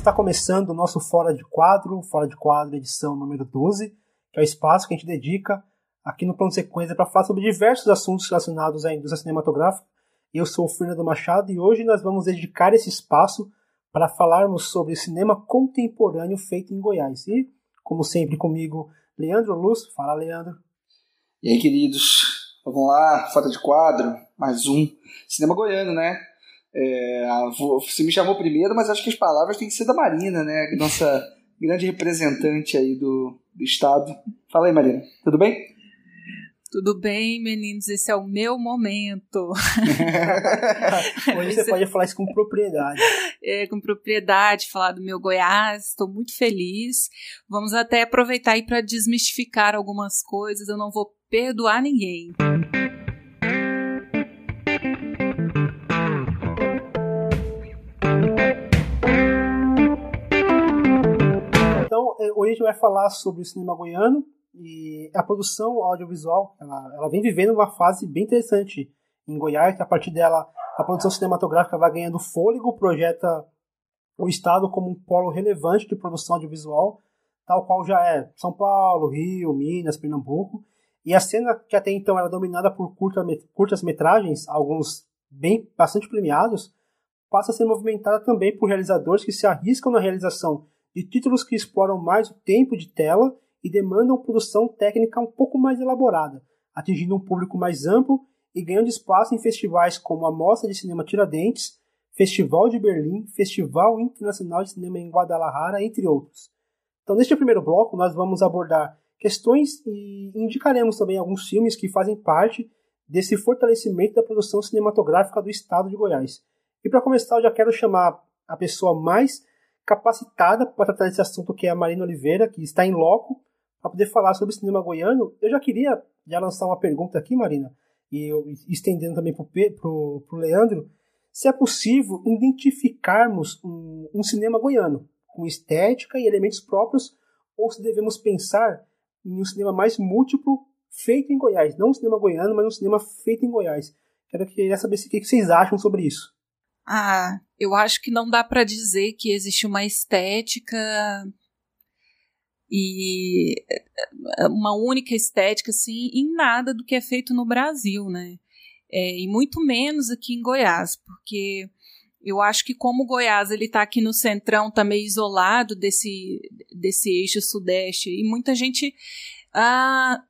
Está começando o nosso Fora de Quadro, Fora de Quadro edição número 12, que é o espaço que a gente dedica aqui no Plano Sequência para falar sobre diversos assuntos relacionados à indústria cinematográfica. Eu sou o Fernando Machado e hoje nós vamos dedicar esse espaço para falarmos sobre cinema contemporâneo feito em Goiás. E, como sempre, comigo, Leandro Luz. Fala, Leandro. E aí, queridos? Vamos lá, Fora de Quadro, mais um. Cinema goiano, né? É, você me chamou primeiro, mas acho que as palavras têm que ser da Marina, né? Nossa grande representante aí do, do Estado. Fala aí, Marina. Tudo bem? Tudo bem, meninos? Esse é o meu momento. Hoje você pode falar isso com propriedade. É, com propriedade, falar do meu Goiás. Estou muito feliz. Vamos até aproveitar aí para desmistificar algumas coisas. Eu não vou perdoar ninguém. Hoje a gente vai falar sobre o cinema goiano e a produção audiovisual. Ela, ela vem vivendo uma fase bem interessante em Goiás, que a partir dela a produção cinematográfica vai ganhando fôlego, projeta o estado como um polo relevante de produção audiovisual, tal qual já é São Paulo, Rio, Minas, Pernambuco. E a cena que até então era dominada por curta, curtas metragens, alguns bem bastante premiados, passa a ser movimentada também por realizadores que se arriscam na realização de títulos que exploram mais o tempo de tela e demandam produção técnica um pouco mais elaborada, atingindo um público mais amplo e ganhando espaço em festivais como a Mostra de Cinema Tiradentes, Festival de Berlim, Festival Internacional de Cinema em Guadalajara, entre outros. Então, neste primeiro bloco, nós vamos abordar questões e indicaremos também alguns filmes que fazem parte desse fortalecimento da produção cinematográfica do estado de Goiás. E para começar, eu já quero chamar a pessoa mais capacitada para tratar desse assunto, que é a Marina Oliveira, que está em loco para poder falar sobre cinema goiano. Eu já queria já lançar uma pergunta aqui, Marina, e eu, estendendo também para o Leandro, se é possível identificarmos um, um cinema goiano com estética e elementos próprios, ou se devemos pensar em um cinema mais múltiplo feito em Goiás, não um cinema goiano, mas um cinema feito em Goiás. Quero queria saber o que vocês acham sobre isso. Ah, eu acho que não dá para dizer que existe uma estética e eh, uma única estética assim em nada do que é feito no Brasil, né? É, e muito menos aqui em Goiás, porque eu acho que como Goiás ele está aqui no centrão, tá meio isolado desse desse eixo sudeste e muita gente ah,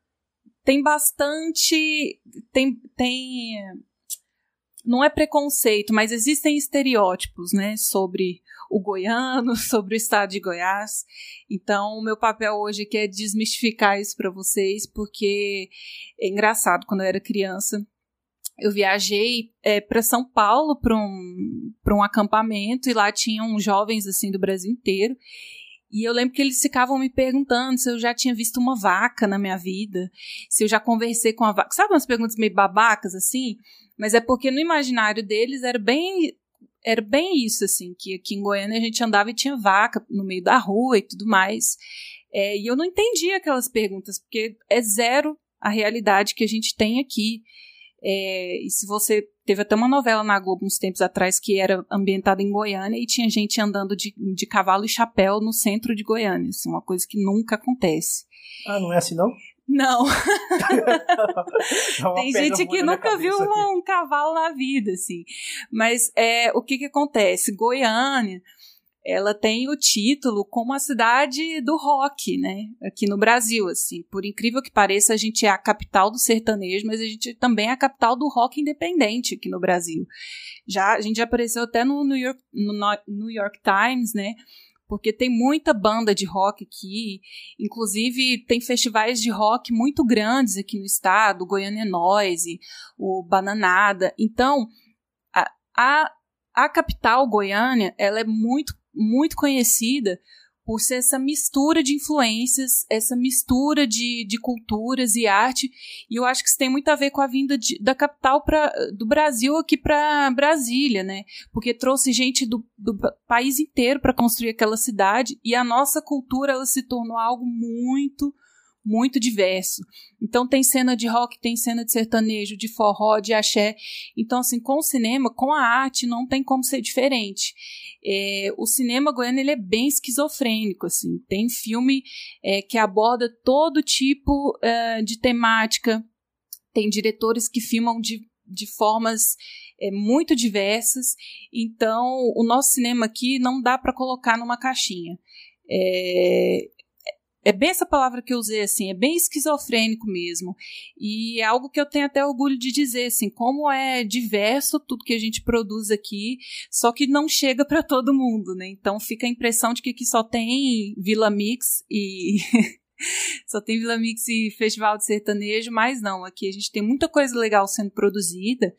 tem bastante tem tem não é preconceito, mas existem estereótipos, né, sobre o goiano, sobre o estado de Goiás. Então, o meu papel hoje aqui é desmistificar isso para vocês, porque é engraçado, quando eu era criança, eu viajei é, para São Paulo para um, um acampamento e lá tinham jovens assim do Brasil inteiro. E eu lembro que eles ficavam me perguntando se eu já tinha visto uma vaca na minha vida, se eu já conversei com a vaca. Sabe umas perguntas meio babacas assim? Mas é porque no imaginário deles era bem era bem isso, assim, que aqui em Goiânia a gente andava e tinha vaca no meio da rua e tudo mais. É, e eu não entendia aquelas perguntas, porque é zero a realidade que a gente tem aqui. É, e se você. Teve até uma novela na Globo uns tempos atrás que era ambientada em Goiânia e tinha gente andando de, de cavalo e chapéu no centro de Goiânia. Isso é uma coisa que nunca acontece. Ah, não é assim não? Não. Tem gente que nunca viu um, um, cavalo na vida, assim. Mas é, o que, que acontece? Goiânia, ela tem o título como a cidade do rock, né? Aqui no Brasil, assim. Por incrível que pareça, a gente é a capital do sertanejo, mas a gente também é a capital do rock independente aqui no Brasil. Já, a gente já apareceu até no New York, no New York Times, né? porque tem muita banda de rock aqui, inclusive tem festivais de rock muito grandes aqui no estado, o Goiânia Noise, o Bananada. Então, a, a, a capital Goiânia, ela é muito, muito conhecida por ser essa mistura de influências, essa mistura de, de culturas e arte. E eu acho que isso tem muito a ver com a vinda de, da capital pra, do Brasil aqui para Brasília, né? Porque trouxe gente do, do país inteiro para construir aquela cidade e a nossa cultura ela se tornou algo muito muito diverso. Então tem cena de rock, tem cena de sertanejo, de forró, de axé. Então assim, com o cinema, com a arte, não tem como ser diferente. É, o cinema goiano ele é bem esquizofrênico, assim. Tem filme é, que aborda todo tipo é, de temática. Tem diretores que filmam de, de formas é, muito diversas. Então, o nosso cinema aqui não dá para colocar numa caixinha. É, é bem essa palavra que eu usei, assim, é bem esquizofrênico mesmo. E é algo que eu tenho até orgulho de dizer, assim, como é diverso tudo que a gente produz aqui, só que não chega para todo mundo, né? Então fica a impressão de que aqui só tem Vila Mix e só tem Vila Mix e Festival de Sertanejo, mas não, aqui a gente tem muita coisa legal sendo produzida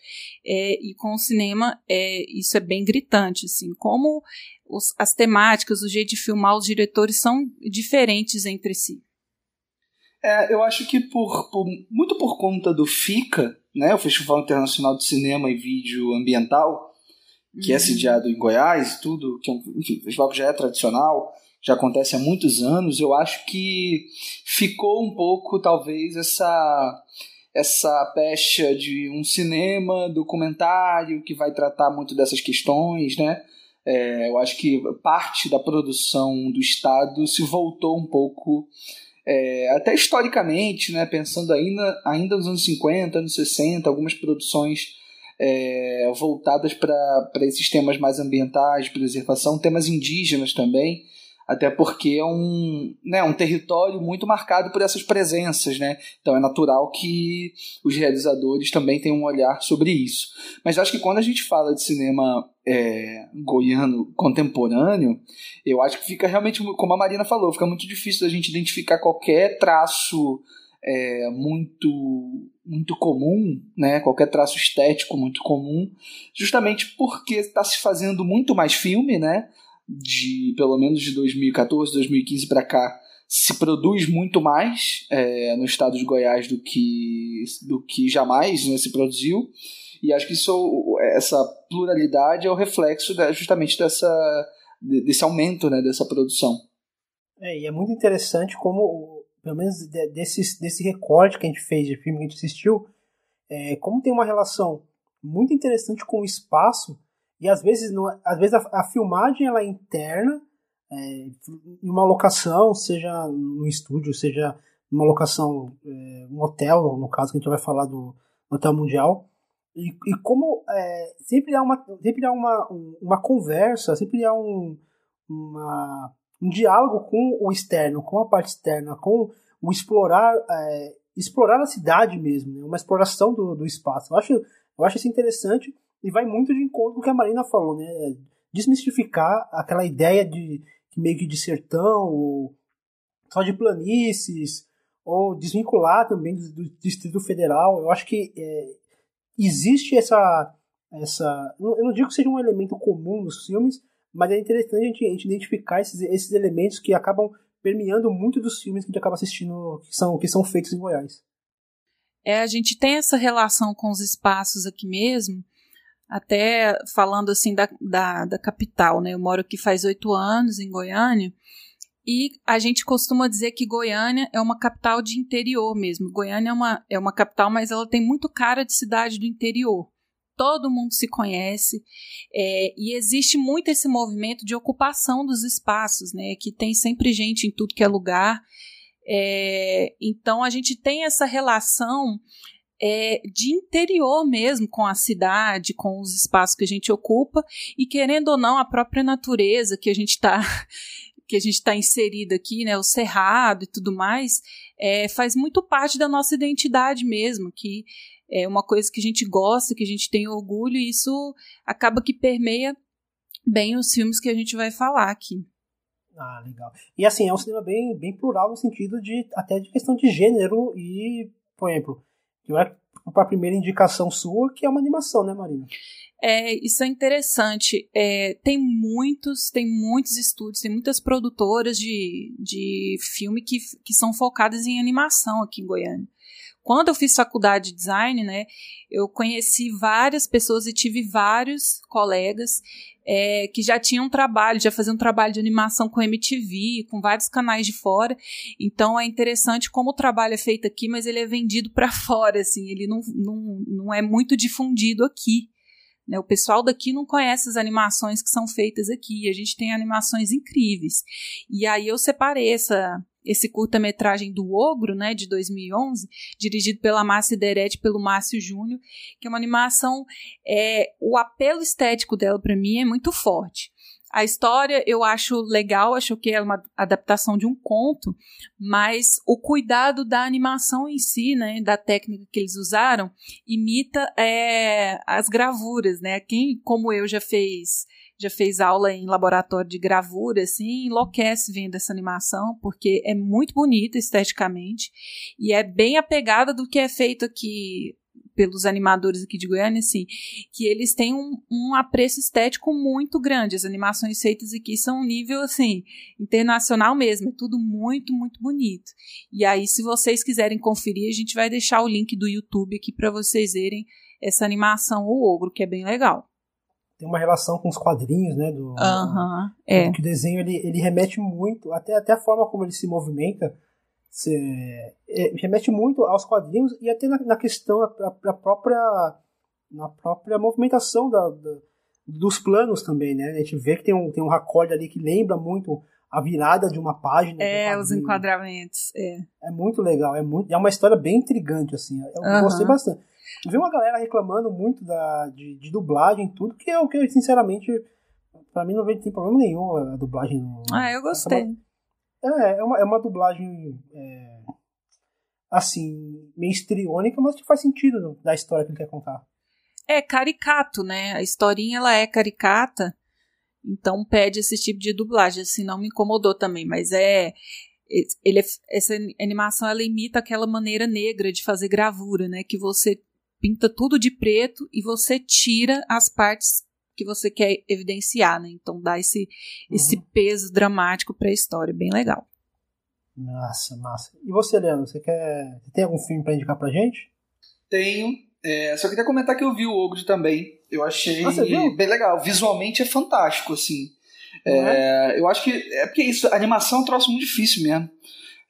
é, e com o cinema é, isso é bem gritante, assim, como os, as temáticas, o jeito de filmar, os diretores são diferentes entre si. É, eu acho que por, por, muito por conta do FICA, né, o Festival Internacional de Cinema e Vídeo Ambiental, que é uhum. é sediado em Goiás, tudo, que é um enfim, festival que já é tradicional, já acontece há muitos anos, eu acho que ficou um pouco, talvez, essa essa pecha de um cinema documentário que vai tratar muito dessas questões, né? É, eu acho que parte da produção do Estado se voltou um pouco, é, até historicamente, né? Pensando ainda, ainda nos anos 50, anos 60, algumas produções é, voltadas para esses temas mais ambientais, preservação, temas indígenas também até porque é um, né, um território muito marcado por essas presenças, né? Então é natural que os realizadores também tenham um olhar sobre isso. Mas acho que quando a gente fala de cinema é, goiano contemporâneo, eu acho que fica realmente, como a Marina falou, fica muito difícil da gente identificar qualquer traço é, muito muito comum, né? qualquer traço estético muito comum, justamente porque está se fazendo muito mais filme, né? De pelo menos de 2014, 2015 para cá, se produz muito mais é, no estado de Goiás do que, do que jamais né, se produziu. E acho que isso, essa pluralidade é o reflexo justamente dessa, desse aumento né, dessa produção. É, e é muito interessante como, pelo menos desse, desse recorte que a gente fez de filme que a gente assistiu, é, como tem uma relação muito interessante com o espaço e às vezes, não, às vezes a, a filmagem ela é interna, é, em uma locação, seja no estúdio, seja numa locação, é, um hotel, no caso que a gente vai falar do Hotel Mundial. E, e como é, sempre há, uma, sempre há uma, uma conversa, sempre há um, uma, um diálogo com o externo, com a parte externa, com o explorar, é, explorar a cidade mesmo, né? uma exploração do, do espaço. Eu acho, eu acho isso interessante e vai muito de encontro com o que a Marina falou, né? Desmistificar aquela ideia de meio que de sertão, ou só de planícies, ou desvincular também do, do Distrito Federal. Eu acho que é, existe essa. essa eu não digo que seja um elemento comum nos filmes, mas é interessante a gente, a gente identificar esses, esses elementos que acabam permeando muito dos filmes que a gente acaba assistindo, que são, que são feitos em Goiás. É, a gente tem essa relação com os espaços aqui mesmo, até falando assim da, da, da capital, né? Eu moro aqui faz oito anos, em Goiânia, e a gente costuma dizer que Goiânia é uma capital de interior mesmo. Goiânia é uma, é uma capital, mas ela tem muito cara de cidade do interior. Todo mundo se conhece é, e existe muito esse movimento de ocupação dos espaços, né? Que tem sempre gente em tudo que é lugar. É, então a gente tem essa relação é, de interior mesmo com a cidade, com os espaços que a gente ocupa e querendo ou não a própria natureza que a gente está que a gente está inserido aqui, né, o cerrado e tudo mais, é, faz muito parte da nossa identidade mesmo, que é uma coisa que a gente gosta, que a gente tem orgulho e isso acaba que permeia bem os filmes que a gente vai falar aqui. Ah, legal. E assim, é um cinema bem, bem plural no sentido de até de questão de gênero e, por exemplo, que vai para a primeira indicação sua, que é uma animação, né, Marina? É, isso é interessante. É, tem muitos, tem muitos estúdios, tem muitas produtoras de, de filme que, que são focadas em animação aqui em Goiânia. quando eu fiz faculdade de design, né, eu conheci várias pessoas e tive vários colegas é, que já tinham um trabalho, já faziam um trabalho de animação com MTV, com vários canais de fora. Então é interessante como o trabalho é feito aqui, mas ele é vendido para fora, assim, ele não, não, não é muito difundido aqui. Né? O pessoal daqui não conhece as animações que são feitas aqui. A gente tem animações incríveis. E aí eu separei essa, esse curta-metragem do Ogro, né, de 2011, dirigido pela Márcia Deret e pelo Márcio Júnior, que é uma animação, é, o apelo estético dela para mim é muito forte. A história eu acho legal, acho que é uma adaptação de um conto, mas o cuidado da animação em si, né, da técnica que eles usaram, imita é, as gravuras, né? Quem, como eu, já fez já fez aula em laboratório de gravura, assim, enlouquece vendo essa animação, porque é muito bonita esteticamente e é bem apegada do que é feito aqui pelos animadores aqui de Goiânia, assim, que eles têm um, um apreço estético muito grande. As animações feitas aqui são um nível, assim, internacional mesmo. É tudo muito, muito bonito. E aí, se vocês quiserem conferir, a gente vai deixar o link do YouTube aqui para vocês verem essa animação, O Ogro, que é bem legal tem uma relação com os quadrinhos, né? Do, uhum, é. Que o desenho ele, ele remete muito, até, até a forma como ele se movimenta, se, é, remete muito aos quadrinhos e até na, na questão, a, a, própria, na própria movimentação da, da, dos planos também, né? A gente vê que tem um, tem um racorde ali que lembra muito a virada de uma página. É, os enquadramentos. É. é muito legal, é, muito, é uma história bem intrigante, assim. Eu uhum. gostei bastante. Vi uma galera reclamando muito da, de, de dublagem e tudo, que é o que, sinceramente, pra mim não tem problema nenhum a dublagem. No, ah, eu gostei. É, é uma, é uma dublagem. É, assim, meio estriônica, mas que faz sentido da história que ele quer contar. É caricato, né? A historinha ela é caricata, então pede esse tipo de dublagem, assim, não me incomodou também, mas é ele é, essa animação ela imita aquela maneira negra de fazer gravura, né? Que você pinta tudo de preto e você tira as partes que você quer evidenciar, né? Então dá esse, uhum. esse peso dramático para a história, bem legal. Massa, massa. E você, Leandro, você quer. tem algum filme para indicar pra gente? Tenho. É, só queria comentar que eu vi o Ogro também. Eu achei ah, bem legal. Visualmente é fantástico, assim. É, é? Eu acho que. É porque isso, a animação é um troço muito difícil mesmo.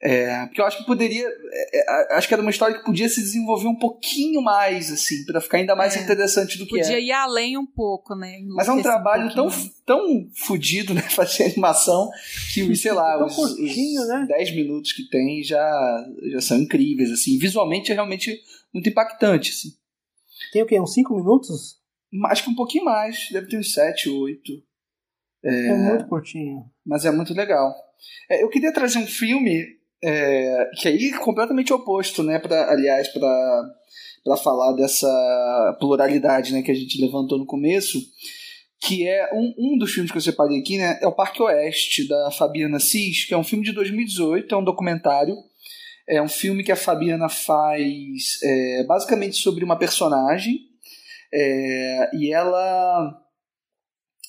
É, porque eu acho que poderia. É, é acho que era uma história que podia se desenvolver um pouquinho mais, assim, para ficar ainda mais é, interessante do que podia é. ir além um pouco, né? Mas é um trabalho um tão, tão fodido, né? Fazer animação que, sei lá, os, curtinho, os né? 10 minutos que tem já, já são incríveis, assim. Visualmente é realmente muito impactante, assim. Tem o quê? Uns 5 minutos? Acho que um pouquinho mais, deve ter uns 7, 8. É, é muito curtinho. Mas é muito legal. É, eu queria trazer um filme é, que aí é completamente oposto, né? Pra, aliás, para falar dessa pluralidade né, que a gente levantou no começo, que é um, um dos filmes que eu separei aqui, né? É o Parque Oeste, da Fabiana Cis, que é um filme de 2018, é um documentário. É um filme que a Fabiana faz é, basicamente sobre uma personagem. É, e ela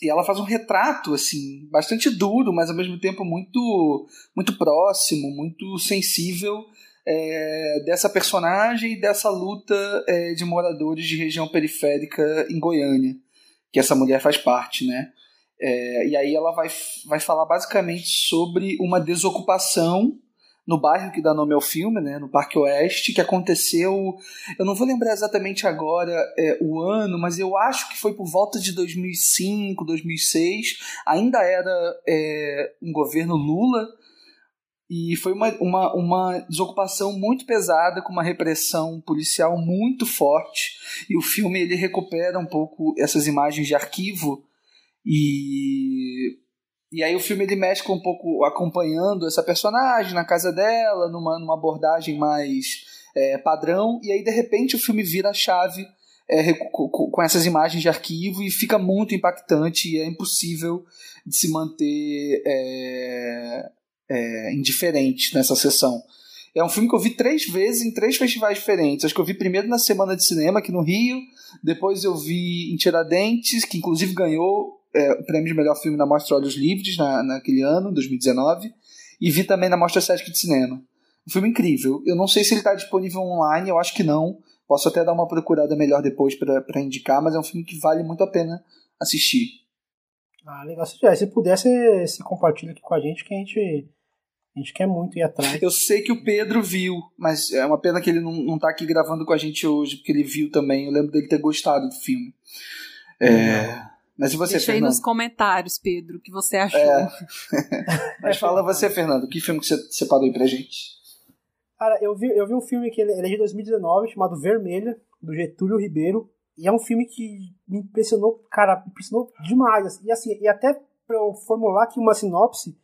e ela faz um retrato assim bastante duro, mas ao mesmo tempo muito muito próximo, muito sensível é, dessa personagem e dessa luta é, de moradores de região periférica em Goiânia, que essa mulher faz parte, né? É, e aí ela vai, vai falar basicamente sobre uma desocupação no bairro que dá nome ao filme, né, no Parque Oeste, que aconteceu, eu não vou lembrar exatamente agora é, o ano, mas eu acho que foi por volta de 2005, 2006, ainda era é, um governo Lula, e foi uma, uma, uma desocupação muito pesada, com uma repressão policial muito forte, e o filme ele recupera um pouco essas imagens de arquivo, e e aí o filme ele mexe um pouco acompanhando essa personagem na casa dela, numa, numa abordagem mais é, padrão, e aí de repente o filme vira a chave é, com, com, essas imagens de arquivo e fica muito impactante e é impossível de se manter é, é, indiferente nessa sessão. É um filme que eu vi três vezes em três festivais diferentes. Acho que eu vi primeiro na Semana de Cinema aqui no Rio, depois eu vi em Tiradentes, que inclusive ganhou é, o prêmio de melhor filme na Mostra Olhos Livres na, naquele ano, 2019, e vi também na Mostra Sesc de Cinema. Um filme incrível. Eu não sei se ele está disponível online, eu acho que não. Posso até dar uma procurada melhor depois para indicar, mas é um filme que vale muito a pena assistir. Ah, legal. Se, se pudesse, se compartilha aqui com a gente, que a gente, a gente quer muito ir atrás. Eu sei que o Pedro viu, mas é uma pena que ele não, não tá aqui gravando com a gente hoje, porque ele viu também. Eu lembro dele ter gostado do filme. É. Mas e você, Deixa Fernando? aí nos comentários, Pedro, o que você achou. É. Mas fala você, Fernando, que filme que você separou aí pra gente? Cara, eu vi, eu vi um filme que ele, ele é de 2019, chamado Vermelha, do Getúlio Ribeiro. E é um filme que me impressionou, cara, me impressionou demais. E assim, e até pra eu formular aqui uma sinopse,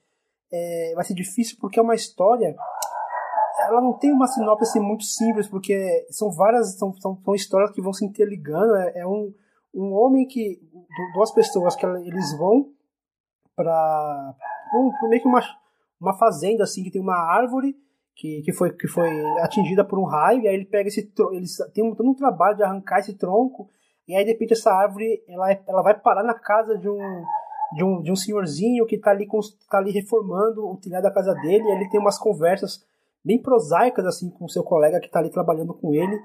é, vai ser difícil porque é uma história. Ela não tem uma sinopse assim, muito simples, porque são várias. São, são, são histórias que vão se interligando. É, é um, um homem que. Duas pessoas que eles vão para um, meio que uma, uma fazenda assim que tem uma árvore que, que, foi, que foi atingida por um raio, e aí ele pega esse eles tem um, todo um trabalho de arrancar esse tronco, e aí de repente essa árvore ela, é, ela vai parar na casa de um, de um, de um senhorzinho que está ali, tá ali reformando o telhado da casa dele, e ele tem umas conversas bem prosaicas assim com o seu colega que está ali trabalhando com ele.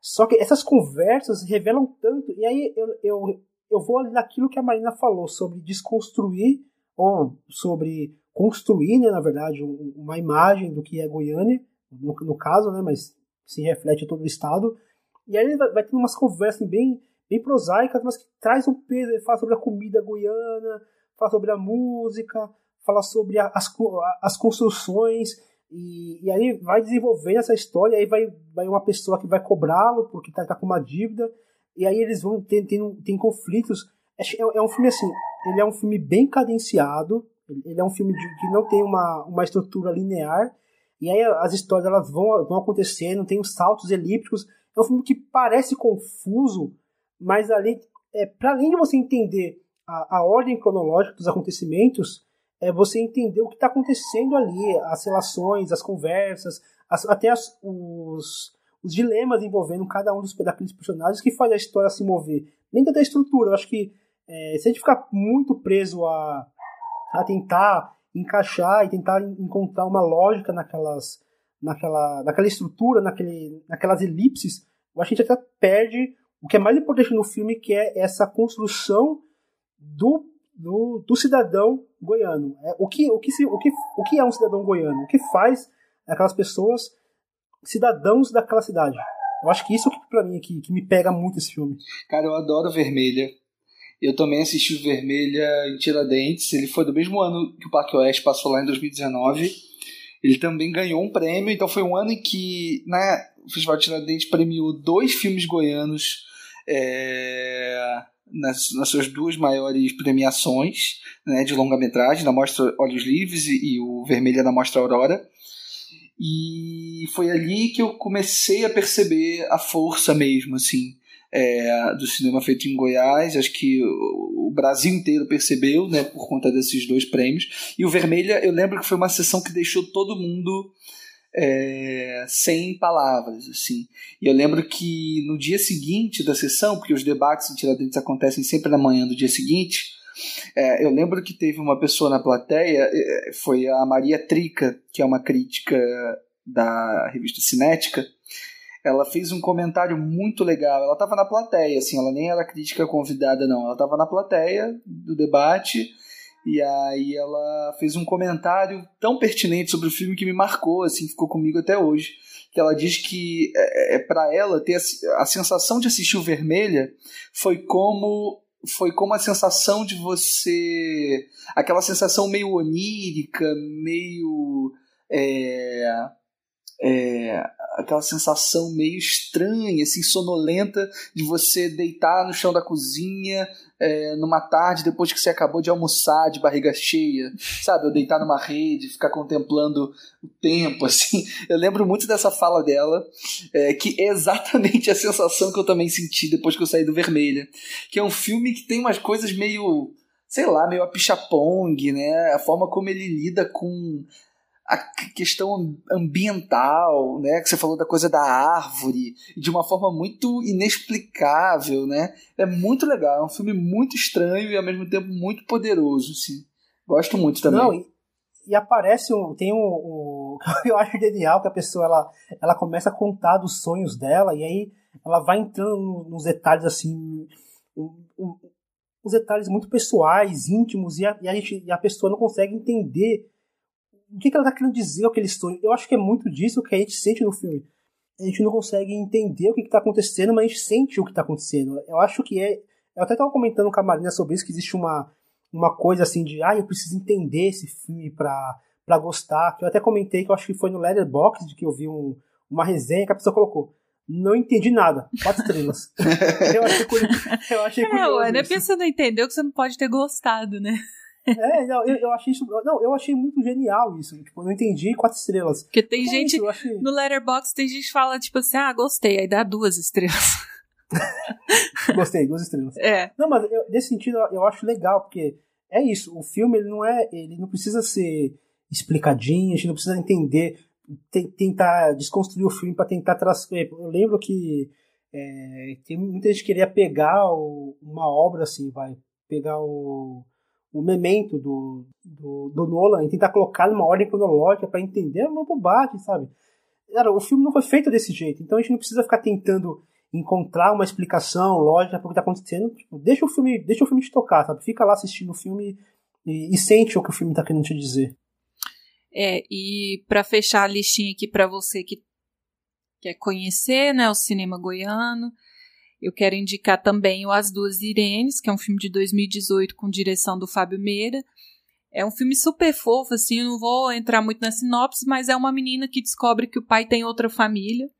Só que essas conversas revelam tanto, e aí eu, eu, eu vou naquilo que a Marina falou sobre desconstruir, ou sobre construir, né, na verdade, uma imagem do que é Goiânia, no, no caso, né, mas se reflete todo o estado. E aí ele vai, vai umas conversas bem, bem prosaicas, mas que traz um peso. Ele fala sobre a comida goiana, fala sobre a música, fala sobre a, as, as construções. E, e, aí vai desenvolvendo essa história, aí vai, vai uma pessoa que vai cobrá-lo porque tá, tá, com uma dívida, e aí eles vão ter, tem conflitos. É, é um filme assim, ele é um filme bem cadenciado, ele é um filme de, que não tem uma, uma estrutura linear, e aí as histórias elas vão, vão acontecendo, tem os saltos elípticos. É um filme que parece confuso, mas ali, é, para além de você entender a, a ordem cronológica dos acontecimentos, é você entender o que está acontecendo ali, as relações, as conversas, as, até as, os, os dilemas envolvendo cada um dos daqueles personagens que faz a história se mover. Nem da estrutura, eu acho que é, se a gente ficar muito preso a, a tentar encaixar e tentar encontrar uma lógica naquelas, naquela, naquela estrutura, naquele, naquelas elipses, eu acho que a gente até perde o que é mais importante no filme, que é essa construção do, do, do cidadão goiano. É, o, que, o, que se, o, que, o que é um cidadão goiano? O que faz aquelas pessoas cidadãos daquela cidade? Eu acho que isso que para mim que, que me pega muito esse filme. Cara, eu adoro Vermelha. Eu também assisti o Vermelha em Tiradentes. Ele foi do mesmo ano que o Parque Oeste passou lá em 2019. Ele também ganhou um prêmio, então foi um ano em que né, o Festival de Tiradentes premiou dois filmes goianos é, nas, nas, suas duas maiores premiações né, de longa-metragem, na Mostra Olhos Livres e, e o Vermelha na Mostra Aurora. E foi ali que eu comecei a perceber a força mesmo, assim, é, do cinema feito em Goiás. Acho que o Brasil inteiro percebeu, né, por conta desses dois prêmios. E o Vermelha, eu lembro que foi uma sessão que deixou todo mundo é, sem palavras, assim. E eu lembro que no dia seguinte da sessão, porque os debates em Tiradentes acontecem sempre na manhã do dia seguinte, é, eu lembro que teve uma pessoa na plateia, é, foi a Maria Trica, que é uma crítica da revista Cinética, ela fez um comentário muito legal. Ela estava na plateia, assim, ela nem era crítica convidada, não. Ela estava na plateia do debate e aí ela fez um comentário tão pertinente sobre o filme que me marcou, assim, ficou comigo até hoje. Que ela diz que é, é para ela ter a, a sensação de assistir o Vermelha foi como foi como a sensação de você aquela sensação meio onírica, meio é, é, aquela sensação meio estranha, assim, sonolenta de você deitar no chão da cozinha é, numa tarde depois que você acabou de almoçar de barriga cheia, sabe? Ou deitar numa rede, ficar contemplando o tempo, assim. Eu lembro muito dessa fala dela, é, que é exatamente a sensação que eu também senti depois que eu saí do Vermelha. Que é um filme que tem umas coisas meio sei lá, meio a pichapong, né? A forma como ele lida com a questão ambiental, né, que você falou da coisa da árvore, de uma forma muito inexplicável, né? É muito legal, é um filme muito estranho e ao mesmo tempo muito poderoso, sim. Gosto muito também. Não, e, e aparece um, tem um, um, eu acho genial que a pessoa ela, ela começa a contar dos sonhos dela e aí ela vai entrando nos detalhes assim um, um, os detalhes muito pessoais íntimos e a, e a, gente, e a pessoa não consegue entender o que, que ela está querendo dizer aquele sonho eu acho que é muito disso que a gente sente no filme a gente não consegue entender o que está acontecendo mas a gente sente o que está acontecendo eu acho que é eu até estava comentando com a Marina sobre isso que existe uma uma coisa assim de, ah, eu preciso entender esse filme pra, pra gostar. Que eu até comentei que eu acho que foi no Letterboxd que eu vi um, uma resenha que a pessoa colocou. Não entendi nada. Quatro estrelas. eu achei, curioso, eu achei é, curioso. Ué, não é porque você não entendeu que você não pode ter gostado, né? É, não, eu, eu, achei isso. Não, eu achei muito genial isso. Tipo, não entendi quatro estrelas. Porque tem é gente. Isso, achei... No Letterboxd tem gente que fala, tipo assim, ah, gostei, aí dá duas estrelas. Gostei, duas estrelas. É. Não, mas eu, nesse sentido eu acho legal, porque é isso, o filme ele não é. Ele não precisa ser explicadinho, a gente não precisa entender, tentar desconstruir o filme para tentar trazer. Eu lembro que é, tem muita gente que queria pegar o, uma obra assim, vai, pegar o, o memento do, do, do Nolan e tentar colocar numa ordem cronológica para entender é uma bobagem, sabe? Cara, o filme não foi feito desse jeito, então a gente não precisa ficar tentando encontrar uma explicação lógica para o que está acontecendo. Tipo, deixa o filme, deixa o filme te tocar, sabe? Fica lá assistindo o filme e, e sente o que o filme está querendo te dizer. É, e para fechar a listinha aqui para você que quer conhecer, né, o cinema goiano, eu quero indicar também o As Duas Irenes, que é um filme de 2018 com direção do Fábio Meira. É um filme super fofo, assim, eu não vou entrar muito na sinopse, mas é uma menina que descobre que o pai tem outra família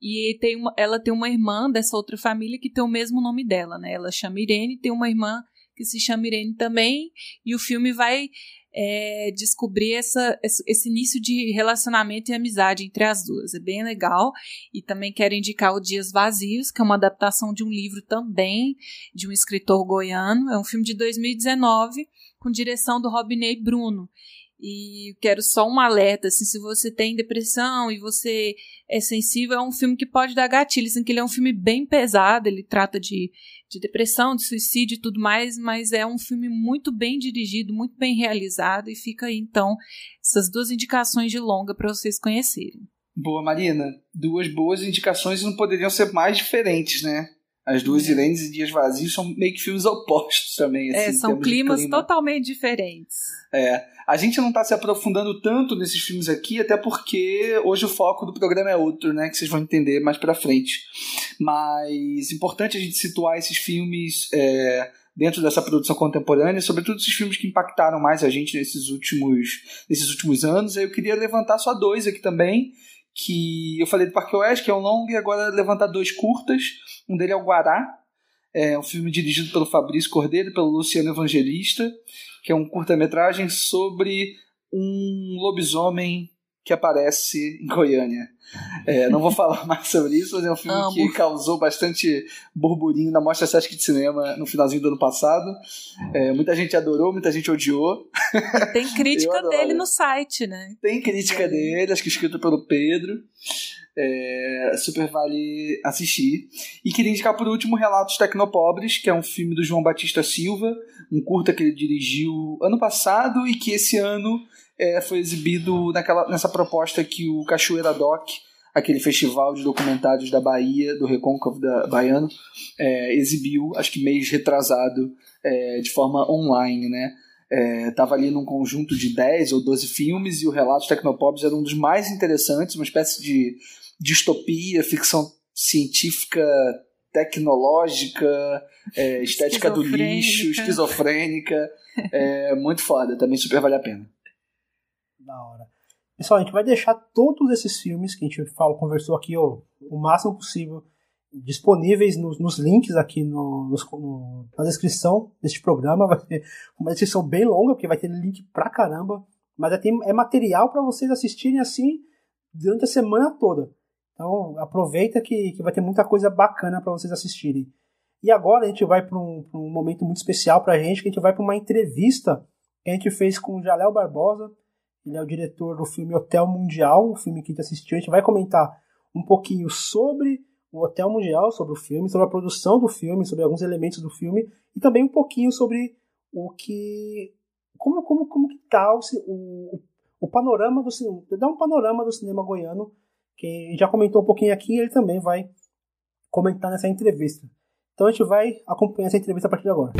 e tem uma, ela tem uma irmã dessa outra família que tem o mesmo nome dela, né? Ela chama Irene, tem uma irmã que se chama Irene também, e o filme vai é, descobrir essa, esse início de relacionamento e amizade entre as duas. É bem legal. E também quero indicar o Dias Vazios, que é uma adaptação de um livro também de um escritor goiano. É um filme de 2019 com direção do Robinei Bruno. E quero só um alerta, assim, se você tem depressão e você é sensível, é um filme que pode dar gatilho, assim, que ele é um filme bem pesado, ele trata de, de depressão, de suicídio e tudo mais, mas é um filme muito bem dirigido, muito bem realizado, e fica aí, então, essas duas indicações de longa para vocês conhecerem. Boa, Marina. Duas boas indicações não poderiam ser mais diferentes, né? As duas. Irenes e Dias Vazios são meio que filmes opostos também. É, assim, é, são climas clima. totalmente diferentes. É. A gente não está se aprofundando tanto nesses filmes aqui, até porque hoje o foco do programa é outro, né? Que vocês vão entender mais pra frente. Mas importante a gente situar esses filmes é, dentro dessa produção contemporânea, sobretudo esses filmes que impactaram mais a gente nesses últimos, nesses últimos anos. Eu queria levantar só dois aqui também, que eu falei do Parque Oeste, que é um longo, e agora levantar dois curtas. Um dele é o Guará, é um filme dirigido pelo Fabrício Cordeiro e pelo Luciano Evangelista, que é um curta-metragem sobre um lobisomem que aparece em Goiânia. É, não vou falar mais sobre isso, mas é um filme Amo. que causou bastante burburinho na Mostra Sesc de Cinema no finalzinho do ano passado. É, muita gente adorou, muita gente odiou. Tem crítica dele no site, né? Tem crítica é. dele, acho que escrito pelo Pedro. É, super vale assistir. E queria indicar por último Relatos Tecnopobres, que é um filme do João Batista Silva, um curta que ele dirigiu ano passado e que esse ano é, foi exibido naquela, nessa proposta que o Cachoeira Doc, aquele festival de documentários da Bahia, do Recôncavo da Baiano, é, exibiu, acho que mês retrasado, é, de forma online, né? Estava é, ali num conjunto de 10 ou 12 filmes e o Relatos Tecnopobs era um dos mais interessantes, uma espécie de distopia, ficção científica tecnológica, é, estética do lixo, esquizofrênica. É muito foda, também super vale a pena. Da hora. Pessoal, a gente vai deixar todos esses filmes que a gente falou, conversou aqui ó, o máximo possível disponíveis nos, nos links aqui no, no, na descrição deste programa. Vai ter uma descrição bem longa, porque vai ter link pra caramba. Mas é, tem, é material para vocês assistirem assim durante a semana toda. Então aproveita que, que vai ter muita coisa bacana para vocês assistirem. E agora a gente vai para um, um, momento muito especial para a gente, que a gente vai para uma entrevista que a gente fez com o Jalel Barbosa. Ele é o diretor do filme Hotel Mundial, um filme que a gente assistiu. A gente vai comentar um pouquinho sobre o Hotel Mundial, sobre o filme, sobre a produção do filme, sobre alguns elementos do filme e também um pouquinho sobre o que como, como, como que tá o, o, o panorama do cinema, dá um panorama do cinema goiano, que já comentou um pouquinho aqui, ele também vai comentar nessa entrevista. Então a gente vai acompanhar essa entrevista a partir de agora.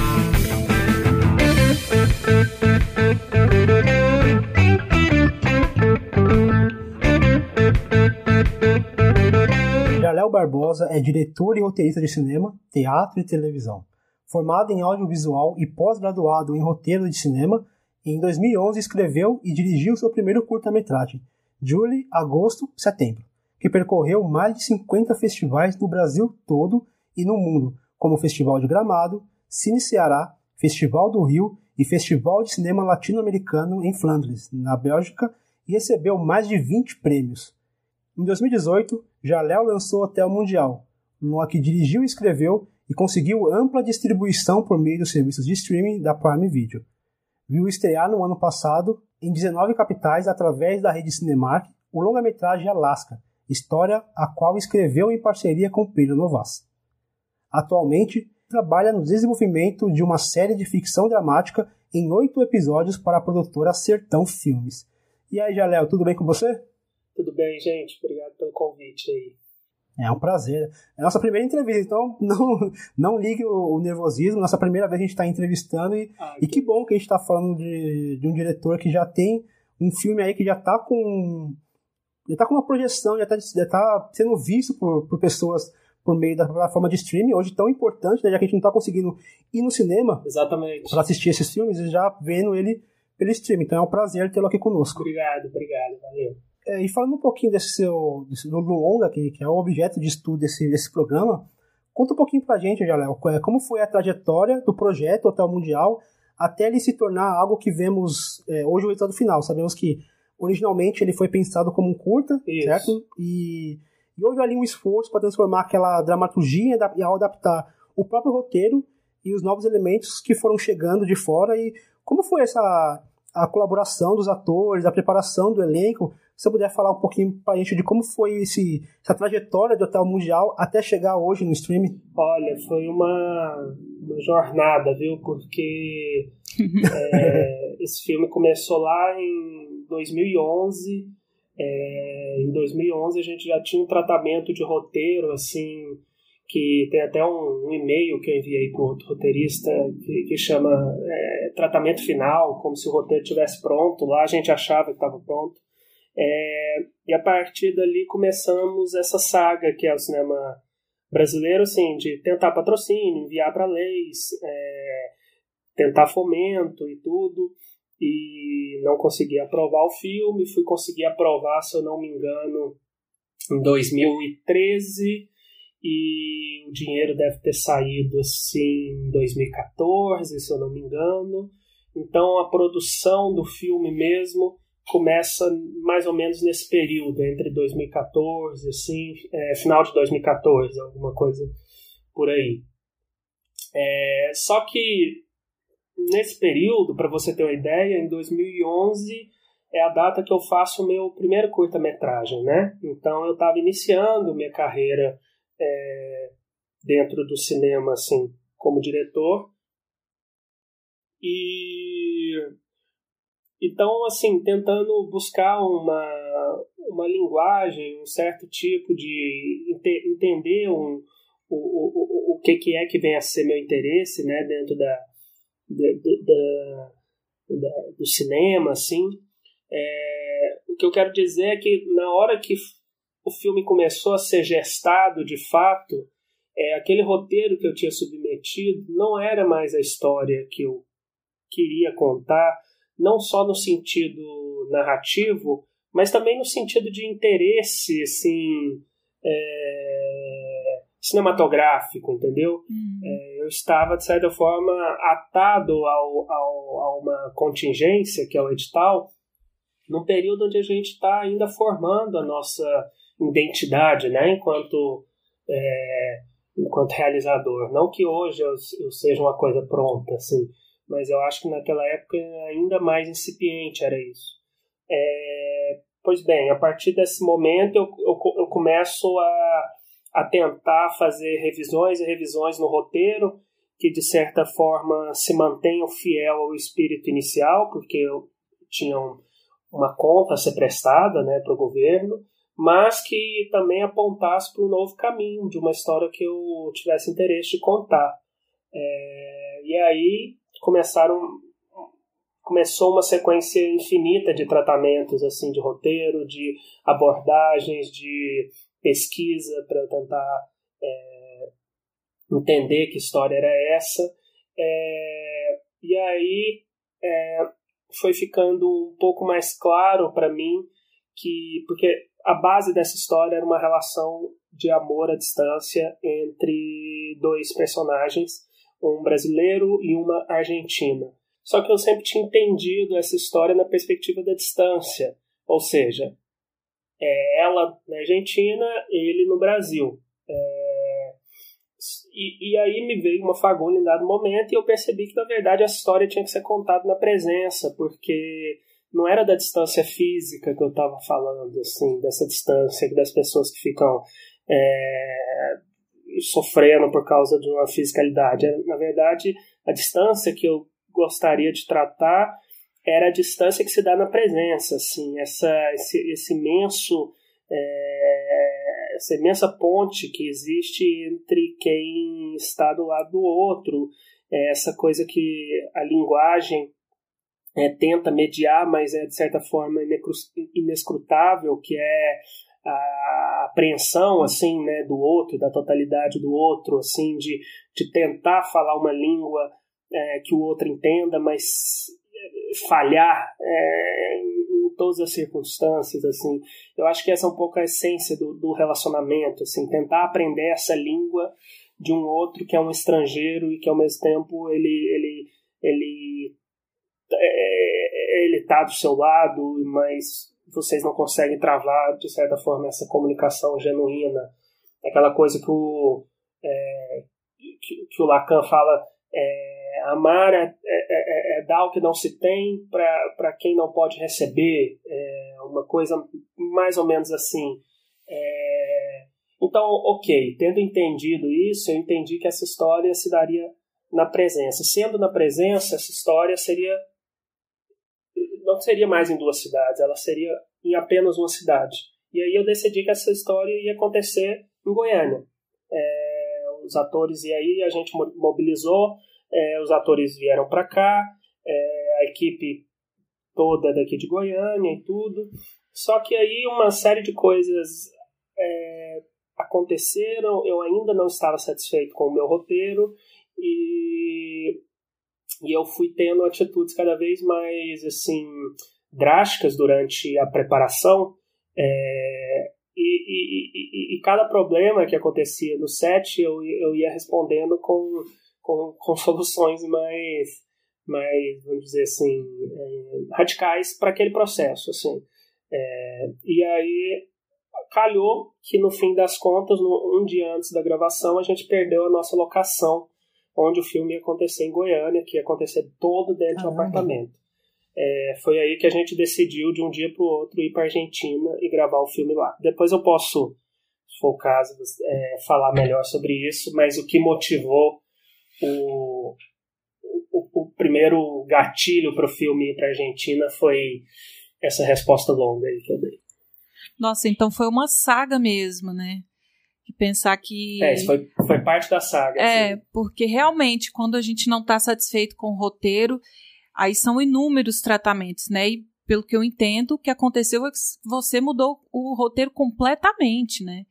Jaléu Barbosa é diretor e roteirista de cinema, teatro e televisão. Formado em audiovisual e pós-graduado em roteiro de cinema, em 2011 escreveu e dirigiu seu primeiro curta-metragem, Julie, Agosto, Setembro, que percorreu mais de 50 festivais no Brasil todo e no mundo, como Festival de Gramado, Cine Ceará, Festival do Rio e Festival de Cinema Latino-Americano em Flandres, na Bélgica, e recebeu mais de 20 prêmios. Em 2018, Jalel lançou Hotel Mundial, no que dirigiu e escreveu e conseguiu ampla distribuição por meio dos serviços de streaming da Prime Video. Viu estrear no ano passado, em 19 capitais, através da rede Cinemark, o longa-metragem Alaska, história a qual escreveu em parceria com Pedro Novas. Atualmente, trabalha no desenvolvimento de uma série de ficção dramática em oito episódios para a produtora Sertão Filmes. E aí, Jalel, tudo bem com você? Tudo bem, gente. Obrigado pelo convite aí. É um prazer. É a nossa primeira entrevista, então não, não ligue o, o nervosismo. Nossa primeira vez a gente está entrevistando e, ah, e que bom que a gente está falando de, de um diretor que já tem um filme aí que já está com já está com uma projeção, já está já tá sendo visto por, por pessoas por meio da plataforma de streaming, hoje tão importante, né, já que a gente não está conseguindo ir no cinema para assistir esses filmes, e já vendo ele pelo streaming. Então é um prazer tê-lo aqui conosco. Obrigado, obrigado, valeu. É, e falando um pouquinho desse seu desse, do longa, que, que é o objeto de estudo desse, desse programa, conta um pouquinho pra gente, Jaléo, é, como foi a trajetória do projeto Hotel Mundial até ele se tornar algo que vemos é, hoje o resultado final. Sabemos que originalmente ele foi pensado como um curta, Isso. certo? E e houve ali um esforço para transformar aquela dramaturgia e ao adaptar o próprio roteiro e os novos elementos que foram chegando de fora. E como foi essa a colaboração dos atores, a preparação do elenco? Se você puder falar um pouquinho para a gente de como foi esse, essa trajetória do Hotel Mundial até chegar hoje no streaming? Olha, foi uma, uma jornada, viu? Porque é, esse filme começou lá em 2011 é, em 2011 a gente já tinha um tratamento de roteiro, assim, que tem até um, um e-mail que eu enviei para outro roteirista que, que chama é, tratamento final, como se o roteiro estivesse pronto. Lá a gente achava que estava pronto. É, e a partir dali começamos essa saga que é o cinema brasileiro, assim, de tentar patrocínio, enviar para leis, é, tentar fomento e tudo e não consegui aprovar o filme. Fui conseguir aprovar, se eu não me engano, em 2013 e o dinheiro deve ter saído assim em 2014, se eu não me engano. Então a produção do filme mesmo começa mais ou menos nesse período, entre 2014, assim, é, final de 2014, alguma coisa por aí. É, só que nesse período, para você ter uma ideia, em 2011 é a data que eu faço o meu primeiro curta-metragem, né? Então eu estava iniciando minha carreira é, dentro do cinema, assim, como diretor. E então, assim, tentando buscar uma, uma linguagem, um certo tipo de ente, entender um, o, o, o, que, que é que vem a ser meu interesse, né, dentro da, do, da, da, do cinema, assim. É, o que eu quero dizer é que na hora que o filme começou a ser gestado de fato, é, aquele roteiro que eu tinha submetido não era mais a história que eu queria contar, não só no sentido narrativo, mas também no sentido de interesse, assim, é, cinematográfico, entendeu? Uhum. É, eu estava, de certa forma, atado ao, ao, a uma contingência, que é o edital, num período onde a gente está ainda formando a nossa identidade, né, enquanto, é, enquanto realizador. Não que hoje eu, eu seja uma coisa pronta, assim, mas eu acho que naquela época ainda mais incipiente era isso. É, pois bem, a partir desse momento eu, eu, eu começo a a tentar fazer revisões e revisões no roteiro que de certa forma se mantenham fiel ao espírito inicial, porque tinham uma conta a ser prestada né, para o governo, mas que também apontasse para um novo caminho, de uma história que eu tivesse interesse de contar. É, e aí começaram começou uma sequência infinita de tratamentos assim de roteiro, de abordagens, de pesquisa para tentar é, entender que história era essa. É, e aí é, foi ficando um pouco mais claro para mim que porque a base dessa história era uma relação de amor à distância entre dois personagens, um brasileiro e uma argentina. Só que eu sempre tinha entendido essa história na perspectiva da distância, ou seja, é ela na Argentina, ele no Brasil. É, e, e, aí me veio uma fagulha em dado momento e eu percebi que na verdade a história tinha que ser contada na presença, porque não era da distância física que eu estava falando, assim, dessa distância das pessoas que ficam é, sofrendo por causa de uma fisicalidade. Na verdade, a distância que eu gostaria de tratar era a distância que se dá na presença, assim, essa, esse, esse imenso, é, essa imensa ponte que existe entre quem está do lado do outro, é essa coisa que a linguagem é, tenta mediar, mas é de certa forma inescrutável, que é a apreensão assim, né, do outro, da totalidade do outro, assim, de, de tentar falar uma língua é, que o outro entenda, mas é, falhar é, em, todas as circunstâncias, assim. Eu acho que essa é um pouco a essência do, do relacionamento, assim, tentar aprender essa língua de um outro que é um estrangeiro e que ao mesmo tempo ele ele ele é, ele está do seu lado, mas vocês não conseguem travar de certa forma essa comunicação genuína, aquela coisa que o é, que, que, o Lacan fala é, amar é, é, é, é, dar o que não se tem para quem não pode receber, é uma coisa mais ou menos assim. É, então, ok, tendo entendido isso, eu entendi que essa história se daria na presença. Sendo na presença, essa história seria não seria mais em duas cidades, ela seria em apenas uma cidade. E aí eu decidi que essa história ia acontecer em Goiânia. É, os atores, e aí a gente mobilizou é, os atores vieram para cá, é, a equipe toda daqui de Goiânia e tudo. Só que aí uma série de coisas é, aconteceram, eu ainda não estava satisfeito com o meu roteiro e, e eu fui tendo atitudes cada vez mais assim drásticas durante a preparação. É, e, e, e, e, cada problema que acontecia no set eu, eu ia respondendo com com, com soluções mais, mais, vamos dizer assim, é, radicais para aquele processo. Assim. É, e aí calhou que no fim das contas, no, um dia antes da gravação, a gente perdeu a nossa locação, onde o filme ia acontecer em Goiânia, que ia acontecer todo dentro do apartamento. É, foi aí que a gente decidiu, de um dia para o outro, ir para Argentina e gravar o filme lá. Depois eu posso, se for o caso, é, falar melhor sobre isso, mas o que motivou o, o, o primeiro gatilho para o filme ir para Argentina foi essa resposta longa aí que eu dei. Nossa, então foi uma saga mesmo, né? Pensar que. É, isso foi, foi parte da saga. É, assim. porque realmente, quando a gente não está satisfeito com o roteiro, aí são inúmeros tratamentos, né? E pelo que eu entendo, o que aconteceu é que você mudou o roteiro completamente, né?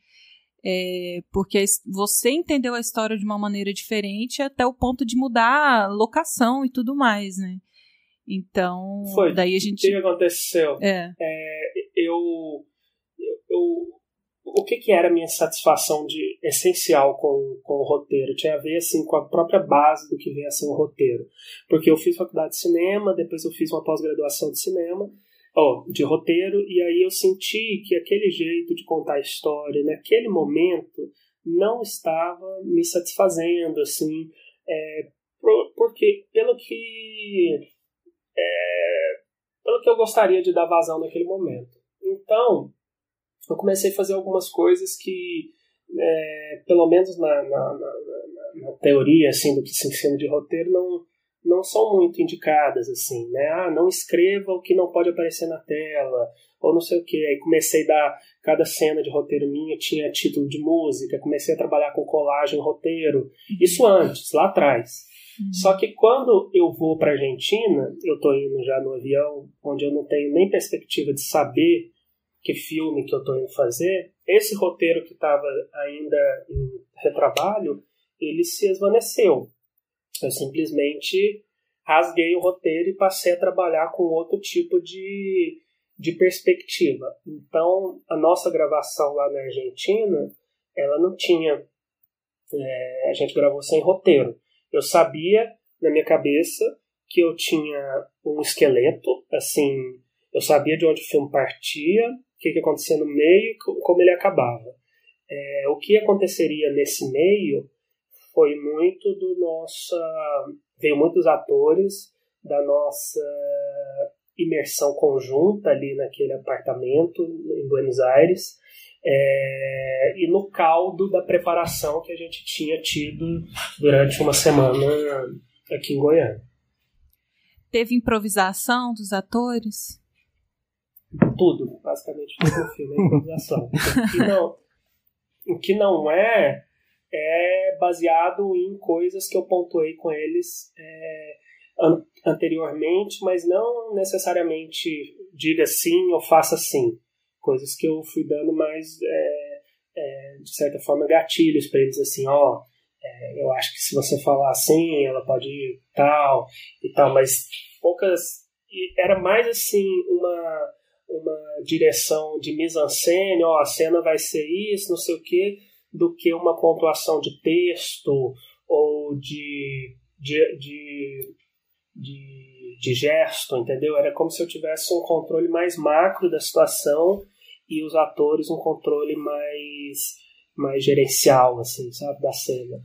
É, porque você entendeu a história de uma maneira diferente até o ponto de mudar a locação e tudo mais, né? Então, Foi. daí a gente. O que aconteceu? É. é eu, eu, eu, o que, que era a minha satisfação de essencial com, com o roteiro? Tinha a ver assim, com a própria base do que vem a ser um roteiro. Porque eu fiz faculdade de cinema, depois eu fiz uma pós-graduação de cinema, oh, de roteiro, e aí eu senti que aquele jeito de contar a história, naquele momento, não estava me satisfazendo, assim, é, porque pelo que é, pelo que eu gostaria de dar vazão naquele momento. Então, eu comecei a fazer algumas coisas que, é, pelo menos na, na, na, na teoria assim do que se ensina de roteiro não não são muito indicadas assim, né? Ah, não escreva o que não pode aparecer na tela ou não sei o que. Aí comecei a dar cada cena de roteiro minha tinha título de música, comecei a trabalhar com colagem, roteiro. Isso antes, lá atrás. Uhum. Só que quando eu vou para Argentina, eu tô indo já no avião, onde eu não tenho nem perspectiva de saber que filme que eu tô indo fazer. Esse roteiro que estava ainda em retrabalho, ele se esvaneceu. Eu simplesmente rasguei o roteiro e passei a trabalhar com outro tipo de, de perspectiva. Então, a nossa gravação lá na Argentina, ela não tinha. É, a gente gravou sem roteiro. Eu sabia na minha cabeça que eu tinha um esqueleto, assim, eu sabia de onde o filme partia, o que, que acontecia no meio e como ele acabava. É, o que aconteceria nesse meio foi muito do nossa. veio muitos atores da nossa imersão conjunta ali naquele apartamento em Buenos Aires é, e no caldo da preparação que a gente tinha tido durante uma semana aqui em Goiânia. Teve improvisação dos atores? Tudo, basicamente tudo no filme é improvisação. o, que não, o que não é é baseado em coisas que eu pontuei com eles é, an anteriormente, mas não necessariamente diga sim ou faça sim. Coisas que eu fui dando mais, é, é, de certa forma, gatilhos para eles, assim, ó, é, eu acho que se você falar assim, ela pode ir tal e tal, mas poucas. Era mais assim, uma, uma direção de mise-en-scène, ó, a cena vai ser isso, não sei o quê do que uma pontuação de texto ou de, de, de, de, de gesto, entendeu? Era como se eu tivesse um controle mais macro da situação e os atores um controle mais, mais gerencial, assim, sabe, da cena.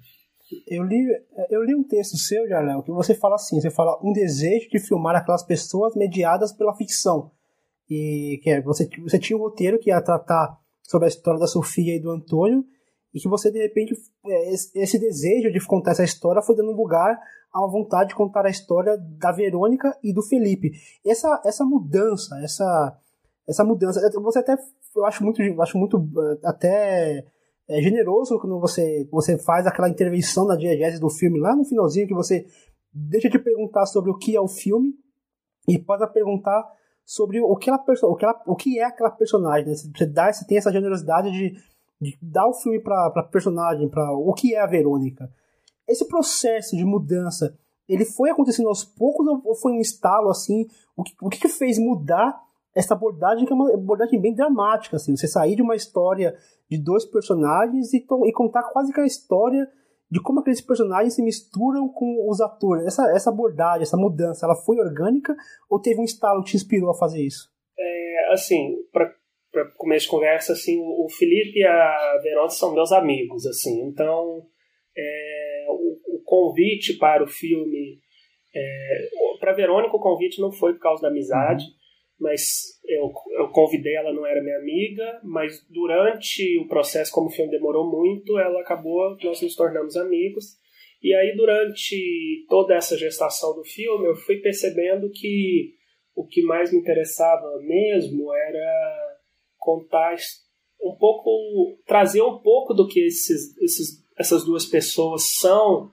Eu li, eu li um texto seu, Jarléo, que você fala assim, você fala um desejo de filmar aquelas pessoas mediadas pela ficção. E que é, você, você tinha um roteiro que ia tratar sobre a história da Sofia e do Antônio, e que você de repente é, esse desejo de contar essa história foi dando lugar a uma vontade de contar a história da Verônica e do Felipe. Essa essa mudança, essa essa mudança, você até eu acho muito eu acho muito eh, até é, generoso quando você você faz aquela intervenção na diegese do filme lá no finalzinho que você deixa de perguntar sobre o que é o filme e pode perguntar sobre o que ela, o que, ela, o que é aquela personagem. Né? Você dá, você tem essa generosidade de de dar o filme para personagem, para o que é a Verônica. Esse processo de mudança, ele foi acontecendo aos poucos ou foi um estalo assim? O que, o que fez mudar essa abordagem que é uma abordagem bem dramática, assim, você sair de uma história de dois personagens e, e contar quase que a história de como aqueles personagens se misturam com os atores. Essa, essa abordagem, essa mudança, ela foi orgânica ou teve um estalo que te inspirou a fazer isso? É, assim, para começo de conversa, assim, o, Felipe e a Verônica são meus amigos, assim, então é, o, o, convite para o filme, é, para Verônica o convite não foi por causa da amizade, uhum. Mas eu, eu convidei ela, não era minha amiga, mas durante o processo, como o filme demorou muito, ela acabou, nós nos tornamos amigos, e aí durante toda essa gestação do filme, eu fui percebendo que o que mais me interessava mesmo era contar um pouco, trazer um pouco do que esses, esses, essas duas pessoas são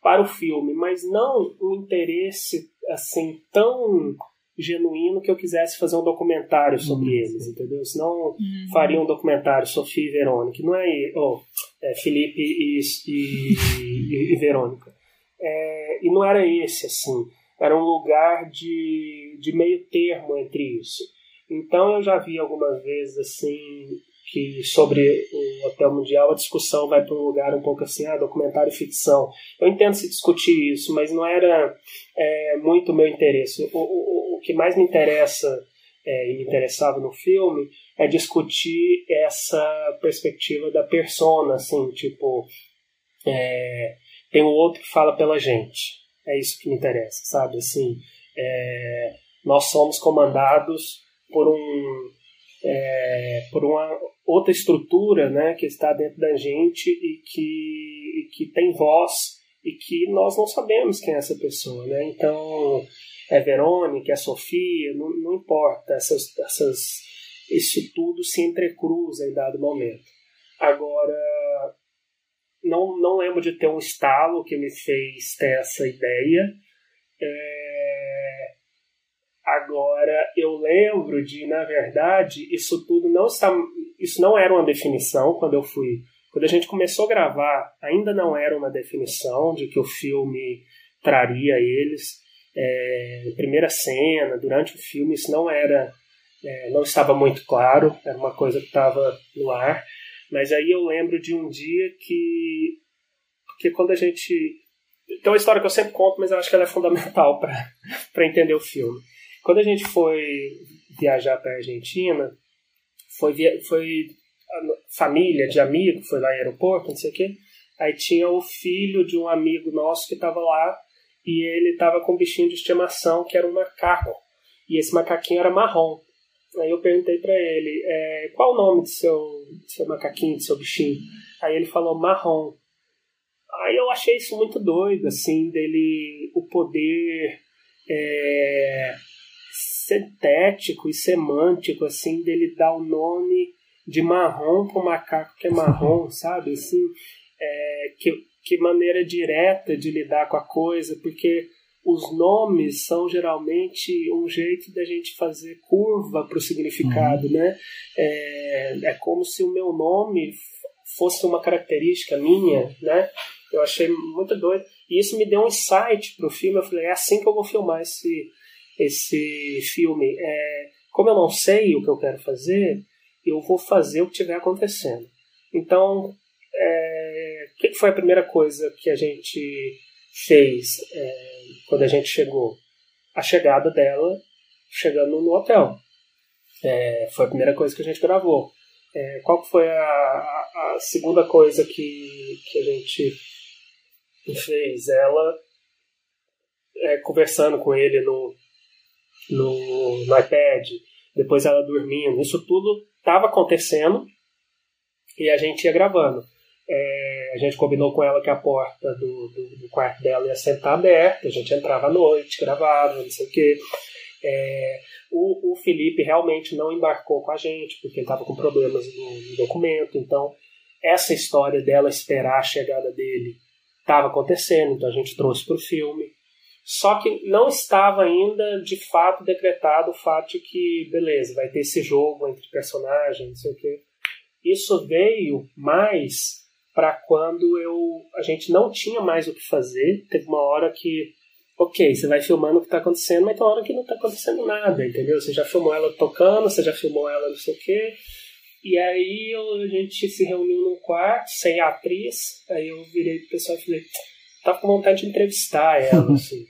para o filme, mas não um interesse assim tão genuíno que eu quisesse fazer um documentário sobre uhum. eles, entendeu? Senão uhum. faria um documentário Sofia e Verônica, não é, oh, é Felipe e, e, e, e Verônica. É, e não era esse, assim. Era um lugar de, de meio termo entre isso. Então eu já vi algumas vezes assim que sobre o Hotel Mundial a discussão vai para um lugar um pouco assim, ah, documentário ficção. Eu entendo se discutir isso, mas não era é, muito meu interesse. O, o, o que mais me interessa é, e me interessava no filme é discutir essa perspectiva da persona, assim, tipo, é, tem um outro que fala pela gente. É isso que me interessa, sabe? Assim, é, nós somos comandados por um é, por uma outra estrutura né, que está dentro da gente e que, e que tem voz e que nós não sabemos quem é essa pessoa. Né? Então, é Verônica, é Sofia, não, não importa, essas, essas, isso tudo se entrecruza em dado momento. Agora, não, não lembro de ter um estalo que me fez ter essa ideia. É... Agora, eu lembro de, na verdade, isso tudo não está. Isso não era uma definição quando eu fui. Quando a gente começou a gravar, ainda não era uma definição de que o filme traria eles. É, primeira cena, durante o filme, isso não era. É, não estava muito claro, era uma coisa que estava no ar. Mas aí eu lembro de um dia que. Porque quando a gente. Tem uma história que eu sempre conto, mas eu acho que ela é fundamental para entender o filme. Quando a gente foi viajar para a Argentina, foi, foi família de amigo, foi lá no aeroporto, não sei o quê. Aí tinha o filho de um amigo nosso que estava lá e ele estava com um bichinho de estimação que era um macaco. E esse macaquinho era marrom. Aí eu perguntei para ele, é, qual o nome do seu, do seu macaquinho, do seu bichinho? Aí ele falou marrom. Aí eu achei isso muito doido, assim, dele, o poder é, sintético e semântico, assim, dele dar o nome de marrom para o macaco que é marrom, sabe? Assim, é, que, que maneira direta de lidar com a coisa, porque os nomes são geralmente um jeito da gente fazer curva para o significado, uhum. né? É, é como se o meu nome fosse uma característica minha, né? Eu achei muito doido. E isso me deu um insight para o filme. Eu falei, é assim que eu vou filmar esse, esse filme. É, como eu não sei o que eu quero fazer, eu vou fazer o que estiver acontecendo. Então, é, que foi a primeira coisa que a gente fez? É, quando a gente chegou, a chegada dela chegando no hotel. É, foi a primeira coisa que a gente gravou. É, qual foi a, a, a, segunda coisa que, que a gente fez? Ela é, conversando com ele no, no, no iPad, depois ela dormindo. Isso tudo estava acontecendo e a gente ia gravando. É, a gente combinou com ela que a porta do, do, do, quarto dela ia estar aberta, a gente entrava à noite, gravava, não sei o quê. É, o, o Felipe realmente não embarcou com a gente, porque ele estava com problemas no, no, documento, então essa história dela esperar a chegada dele estava acontecendo, então a gente trouxe para o filme. Só que não estava ainda de fato decretado o fato de que, beleza, vai ter esse jogo entre personagens, não sei o quê. Isso veio mais para quando eu a gente não tinha mais o que fazer. Teve uma hora que, ok, você vai filmando o que está acontecendo, mas tem uma hora que não está acontecendo nada, entendeu? Você já filmou ela tocando, você já filmou ela não sei o quê. E aí eu, a gente se reuniu num quarto, sem a atriz. Aí eu virei pro pessoal e falei, tava com vontade de entrevistar ela, assim.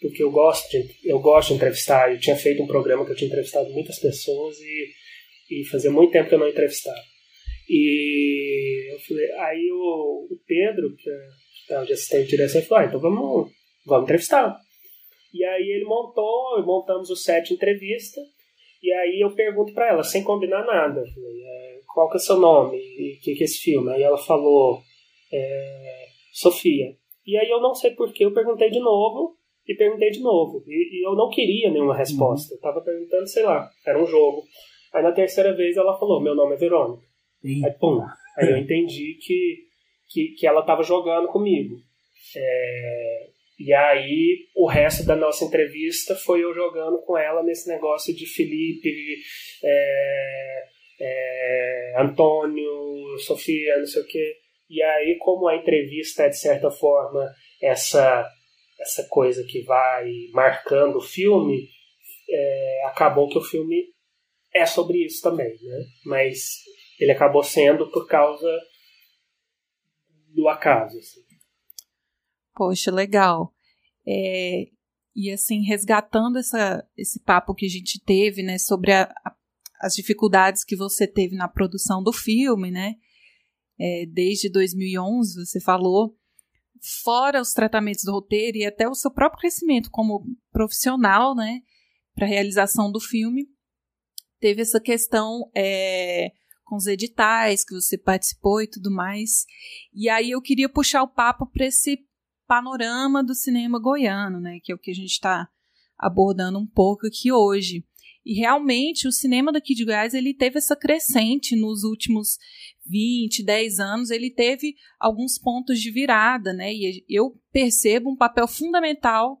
Porque eu gosto, de, eu gosto de entrevistar. Eu tinha feito um programa que eu tinha entrevistado muitas pessoas e, e fazia muito tempo que eu não entrevistava. E eu falei, aí o, o Pedro, que é de assistente de direção, falou, ah, então vamos, vamos entrevistar. E aí ele montou, montamos o set de entrevista, e aí eu pergunto para ela, sem combinar nada, falei, é, qual que é seu nome e o que, que é esse filme? Aí ela falou, é, Sofia. E aí eu não sei porquê, eu perguntei de novo, e perguntei de novo. E, e eu não queria nenhuma resposta. Uhum. Eu tava perguntando, sei lá, era um jogo. Aí na terceira vez ela falou, meu nome é Verônica. Aí, pum. Aí eu entendi que, que, que ela estava jogando comigo. É, e aí o resto da nossa entrevista foi eu jogando com ela nesse negócio de Felipe, é, é, Antônio, Sofia, não sei o quê. E aí, como a entrevista é de certa forma essa essa coisa que vai marcando o filme, é, acabou que o filme é sobre isso também, né? Mas ele acabou sendo por causa do acaso. Assim. Poxa, legal. É, e assim, resgatando essa, esse papo que a gente teve, né, sobre a, a, as dificuldades que você teve na produção do filme, né, é, desde 2011, você falou, fora os tratamentos do roteiro e até o seu próprio crescimento como profissional, né, para a realização do filme, teve essa questão é, com os editais que você participou e tudo mais. E aí eu queria puxar o papo para esse panorama do cinema goiano, né, que é o que a gente está abordando um pouco aqui hoje. E realmente o cinema daqui de Goiás ele teve essa crescente nos últimos 20, 10 anos, ele teve alguns pontos de virada, né? E eu percebo um papel fundamental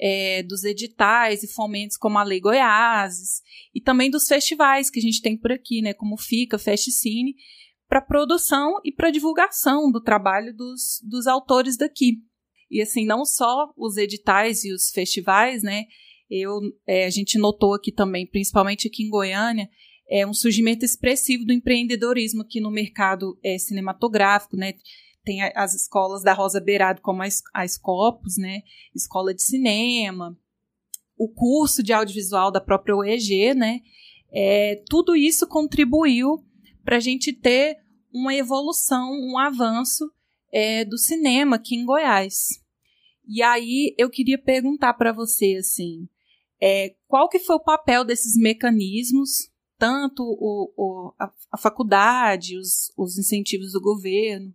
é, dos editais e fomentos como a Lei Goiás e também dos festivais que a gente tem por aqui, né? Como FICA, Festcine, para produção e para divulgação do trabalho dos, dos autores daqui. E assim, não só os editais e os festivais, né? Eu, é, a gente notou aqui também, principalmente aqui em Goiânia, é um surgimento expressivo do empreendedorismo aqui no mercado é, cinematográfico, né? Tem as escolas da Rosa Beirado, como a, a né? Escola de cinema, o curso de audiovisual da própria OEG, né? É, tudo isso contribuiu para a gente ter uma evolução, um avanço é, do cinema aqui em Goiás. E aí eu queria perguntar para você assim, é, qual que foi o papel desses mecanismos, tanto o, o, a, a, faculdade, os, os, incentivos do governo,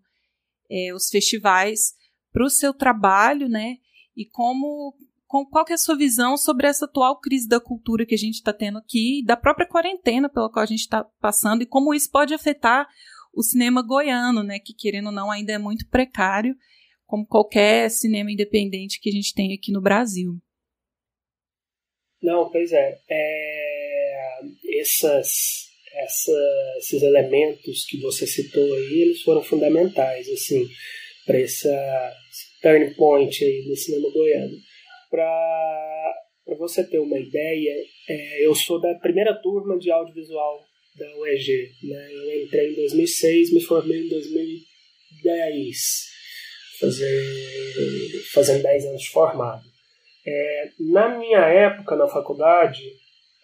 é, os festivais, para o seu trabalho, né? E como, com, qual que é a sua visão sobre essa atual crise da cultura que a gente está tendo aqui, da própria quarentena pela qual a gente está passando, e como isso pode afetar o cinema goiano, né? Que querendo ou não ainda é muito precário, como qualquer cinema independente que a gente tem aqui no Brasil. Não, pois é. é essas, essa, esses elementos que você citou aí, eles foram fundamentais, assim, para essa turning point aí do cinema goiano. Para você ter uma ideia, é, eu sou da primeira turma de audiovisual da UEG. Né? Eu entrei em 2006, me formei em 2010, fazer, fazendo 10 anos de formado. É, na minha época na faculdade,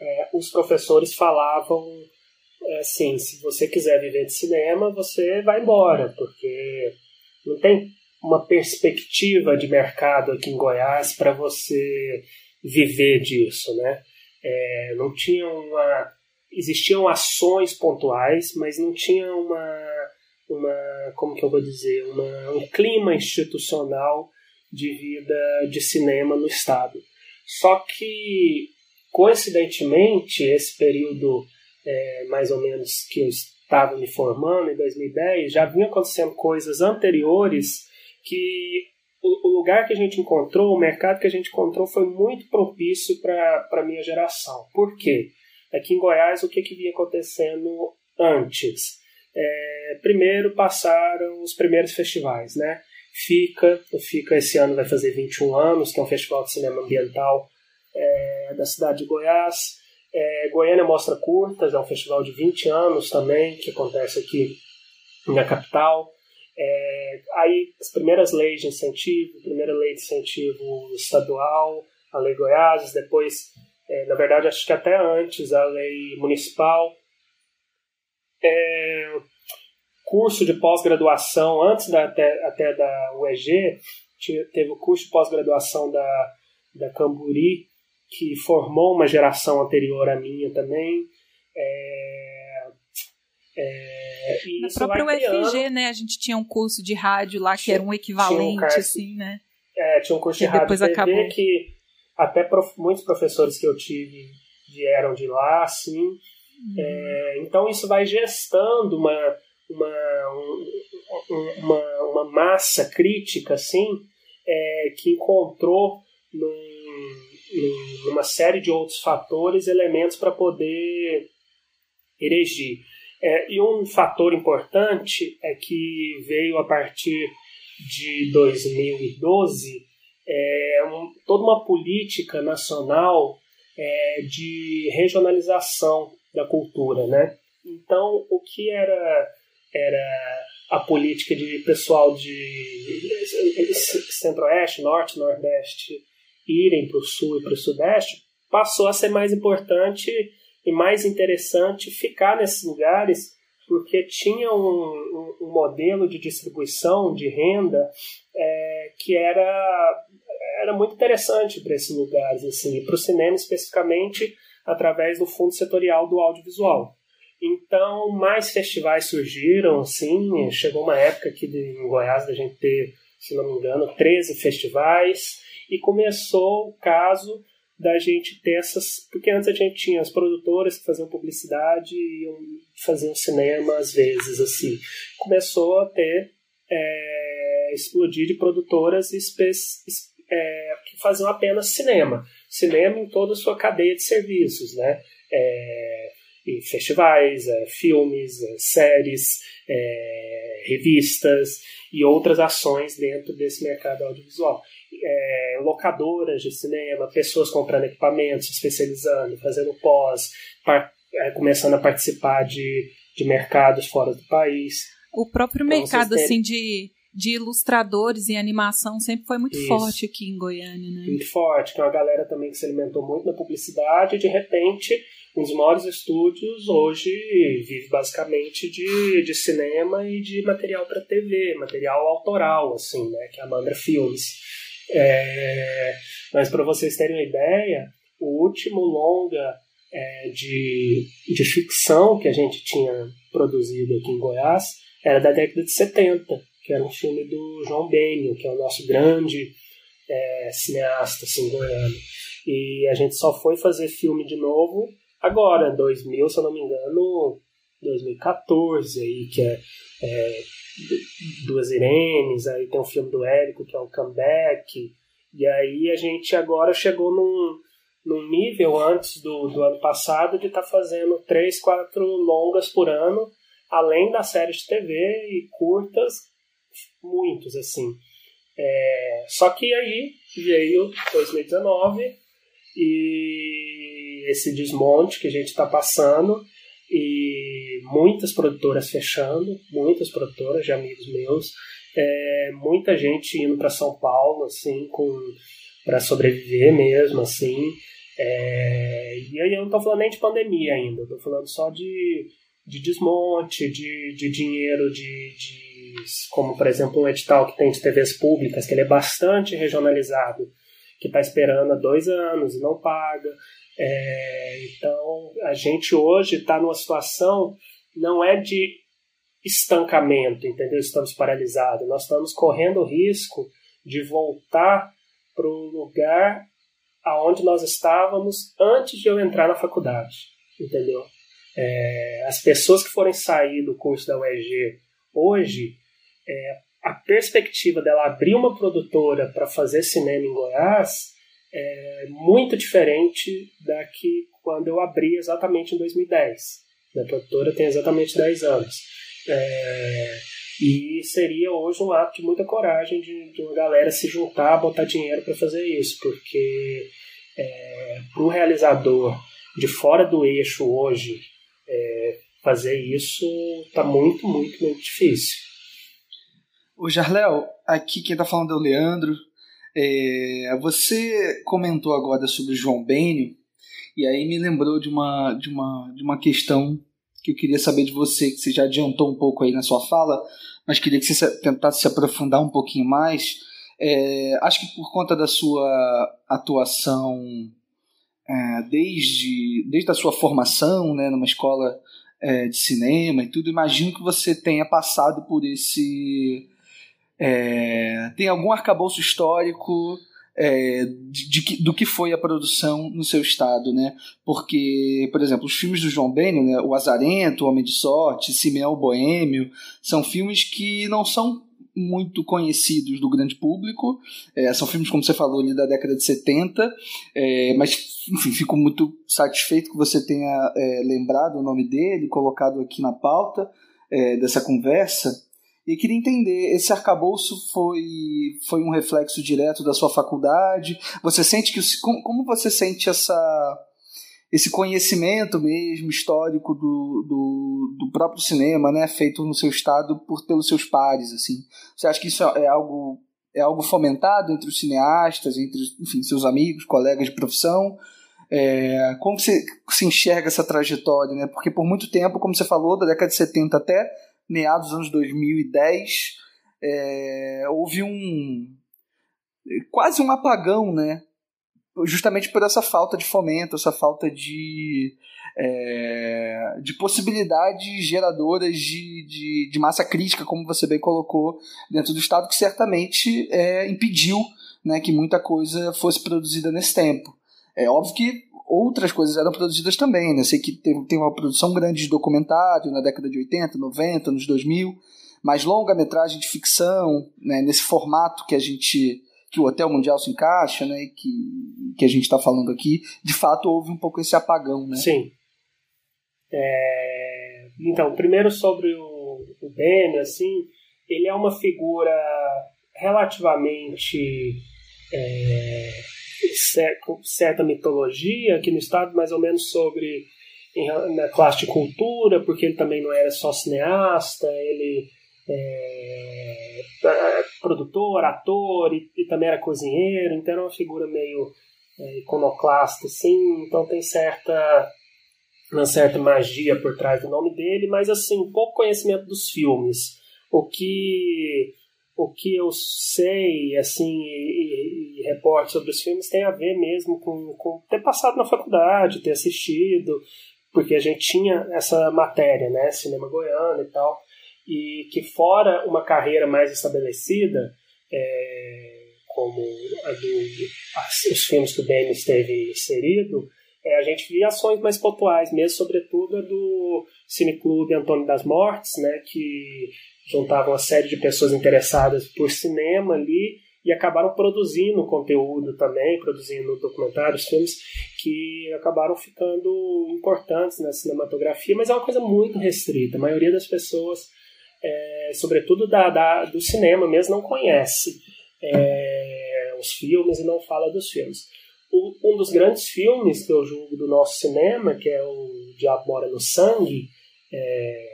é, os professores falavam é, assim: se você quiser viver de cinema, você vai embora, porque não tem uma perspectiva de mercado aqui em Goiás para você viver disso, né? É, não tinha uma existiam ações pontuais, mas não tinha uma uma como que eu vou dizer uma, um clima institucional de vida de cinema no estado. Só que, coincidentemente, esse período é, mais ou menos que eu estava me formando, em 2010, já vinha acontecendo coisas anteriores que o, o lugar que a gente encontrou, o mercado que a gente encontrou foi muito propício para a minha geração. Por quê? Aqui em Goiás, o que, que vinha acontecendo antes? É, primeiro passaram os primeiros festivais, né? FICA. O FICA esse ano vai fazer 21 anos, que é um festival de cinema ambiental é, da cidade de Goiás. É, Goiânia Mostra Curtas, é um festival de 20 anos também, que acontece aqui na capital. É, aí as primeiras leis de incentivo, primeira lei de incentivo estadual, a Lei Goiás, depois, é, na verdade, acho que até antes, a lei municipal. É, curso de pós-graduação, antes da, até, até da UEG, teve o curso de pós-graduação da, da Camburi, que formou uma geração anterior à minha também. É, é, Na própria UFG, né, a gente tinha um curso de rádio lá que tinha, era um equivalente, um assim, né? É, tinha um curso de rádio TV acabou. que até prof, muitos professores que eu tive vieram de lá, assim. Uhum. É, então isso vai gestando uma, uma, uma, uma massa crítica assim, é, que encontrou num, numa série de outros fatores elementos para poder erigir. É, e um fator importante é que veio a partir de 2012 é, um, toda uma política nacional é, de regionalização da cultura, né? Então, o que era era a política de pessoal de centro-oeste, norte, nordeste irem para o sul e para o sudeste, passou a ser mais importante e mais interessante ficar nesses lugares porque tinha um, um, um modelo de distribuição de renda é, que era, era muito interessante para esses lugares. Assim, para o cinema especificamente, através do Fundo Setorial do Audiovisual. Então, mais festivais surgiram, assim, chegou uma época aqui em Goiás da gente ter, se não me engano, 13 festivais, e começou o caso da gente ter essas. Porque antes a gente tinha as produtoras que faziam publicidade e faziam cinema às vezes, assim. Começou a ter. É, explodir de produtoras é, que faziam apenas cinema. Cinema em toda a sua cadeia de serviços, né? É, e festivais, é, filmes, é, séries, é, revistas e outras ações dentro desse mercado audiovisual é, locadoras de cinema, pessoas comprando equipamentos, se especializando, fazendo pós, começando a participar de, de mercados fora do país. O próprio então, mercado assim de, de ilustradores e animação sempre foi muito Isso. forte aqui em Goiânia, né? Muito forte, que é uma galera também que se alimentou muito na publicidade e de repente dos maiores estúdios hoje vive basicamente de, de cinema e de material para TV, material autoral, assim, né? Que é a Mandra Filmes. É, mas para vocês terem uma ideia, o último longa é, de, de ficção que a gente tinha produzido aqui em Goiás era da década de 70, que era um filme do João Benio, que é o nosso grande é, cineasta assim, goiano. E a gente só foi fazer filme de novo agora, 2000, se eu não me engano, 2014, aí, que é, é Duas Irenes, aí tem o filme do Érico, que é o Comeback, e aí a gente agora chegou num, num nível antes do, do ano passado de estar tá fazendo três, quatro longas por ano, além das séries de TV e curtas, muitos, assim. É, só que aí veio 2019 e esse desmonte que a gente está passando e muitas produtoras fechando, muitas produtoras de amigos meus, é, muita gente indo para São Paulo, assim, com para sobreviver mesmo, assim. É, e aí eu não estou falando nem de pandemia ainda, estou falando só de, de desmonte, de, de dinheiro, de, de, como por exemplo um edital que tem de TVs públicas, que ele é bastante regionalizado, que está esperando há dois anos e não paga. É, então, a gente hoje está numa situação não é de estancamento, entendeu? Estamos paralisados. Nós estamos correndo o risco de voltar para o lugar aonde nós estávamos antes de eu entrar na faculdade, entendeu? É, as pessoas que forem sair do curso da UEG hoje, é, a perspectiva dela abrir uma produtora para fazer cinema em Goiás é muito diferente da que quando eu abri exatamente em 2010. Minha produtora tem exatamente 10 anos. É, e seria hoje um ato de muita coragem de, de uma galera se juntar, botar dinheiro para fazer isso, porque é, para o realizador de fora do eixo hoje é, fazer isso está muito, muito, muito difícil. O Jarléo, aqui quem está falando é o Leandro. É, você comentou agora sobre o João Benio, e aí me lembrou de uma, de uma, de uma questão que eu queria saber de você, que você já adiantou um pouco aí na sua fala, mas queria que você tentasse se aprofundar um pouquinho mais. É, acho que por conta da sua atuação é, desde, desde a sua formação né, numa escola é, de cinema e tudo, imagino que você tenha passado por esse. É, tem algum arcabouço histórico é, de, de, do que foi a produção no seu estado, né? Porque, por exemplo, os filmes do João Benio, né? O Azarento, O Homem de Sorte, Simeão Boêmio, são filmes que não são muito conhecidos do grande público. É, são filmes, como você falou, ali da década de 70, é, mas, enfim, fico muito satisfeito que você tenha é, lembrado o nome dele, colocado aqui na pauta é, dessa conversa. E queria entender, esse arcabouço foi, foi um reflexo direto da sua faculdade? Você sente que. Como, como você sente essa, esse conhecimento mesmo histórico do, do, do, próprio cinema, né, feito no seu estado por, pelos seus pares, assim? Você acha que isso é algo é algo fomentado entre os cineastas, entre enfim, seus amigos, colegas de profissão? É, como você se enxerga essa trajetória, né? Porque por muito tempo, como você falou, da década de 70 até meados dos anos 2010, é, houve um quase um apagão, né? justamente por essa falta de fomento, essa falta de, é, de possibilidades geradoras de, de, de, massa crítica, como você bem colocou, dentro do Estado, que certamente é, impediu né, que muita coisa fosse produzida nesse tempo. É óbvio que outras coisas eram produzidas também, né? Sei que tem, tem uma produção grande de documentário na década de 80, 90, nos 2000, mas longa-metragem de ficção, né, nesse formato que a gente que o Hotel Mundial se encaixa, né, que, que a gente está falando aqui, de fato houve um pouco esse apagão, né? Sim. É... Então, primeiro sobre o, o Ben, assim, ele é uma figura relativamente é, certa mitologia aqui no estado, mais ou menos sobre em, na classe de cultura, porque ele também não era só cineasta, ele é, é, produtor, ator e, e, também era cozinheiro, então era uma figura meio é, iconoclasta, assim, então tem certa uma certa magia por trás do nome dele, mas assim, pouco conhecimento dos filmes. O que o que eu sei, assim, e, e, e reporte sobre os filmes tem a ver mesmo com, com ter passado na faculdade, ter assistido, porque a gente tinha essa matéria, né, cinema goiano e tal, e que fora uma carreira mais estabelecida, é, como a do, os filmes que o Ben esteve inserido, é, a gente via ações mais pontuais, mesmo sobretudo a do Cineclube Antônio das Mortes, né, que juntavam uma série de pessoas interessadas por cinema ali e acabaram produzindo conteúdo também, produzindo documentários, filmes que acabaram ficando importantes na cinematografia, mas é uma coisa muito restrita. A maioria das pessoas é, sobretudo da, da, do cinema mesmo, não conhece é, os filmes e não fala dos filmes. O, um dos grandes filmes que eu julgo do nosso cinema, que é o Diabo Mora no Sangue, é,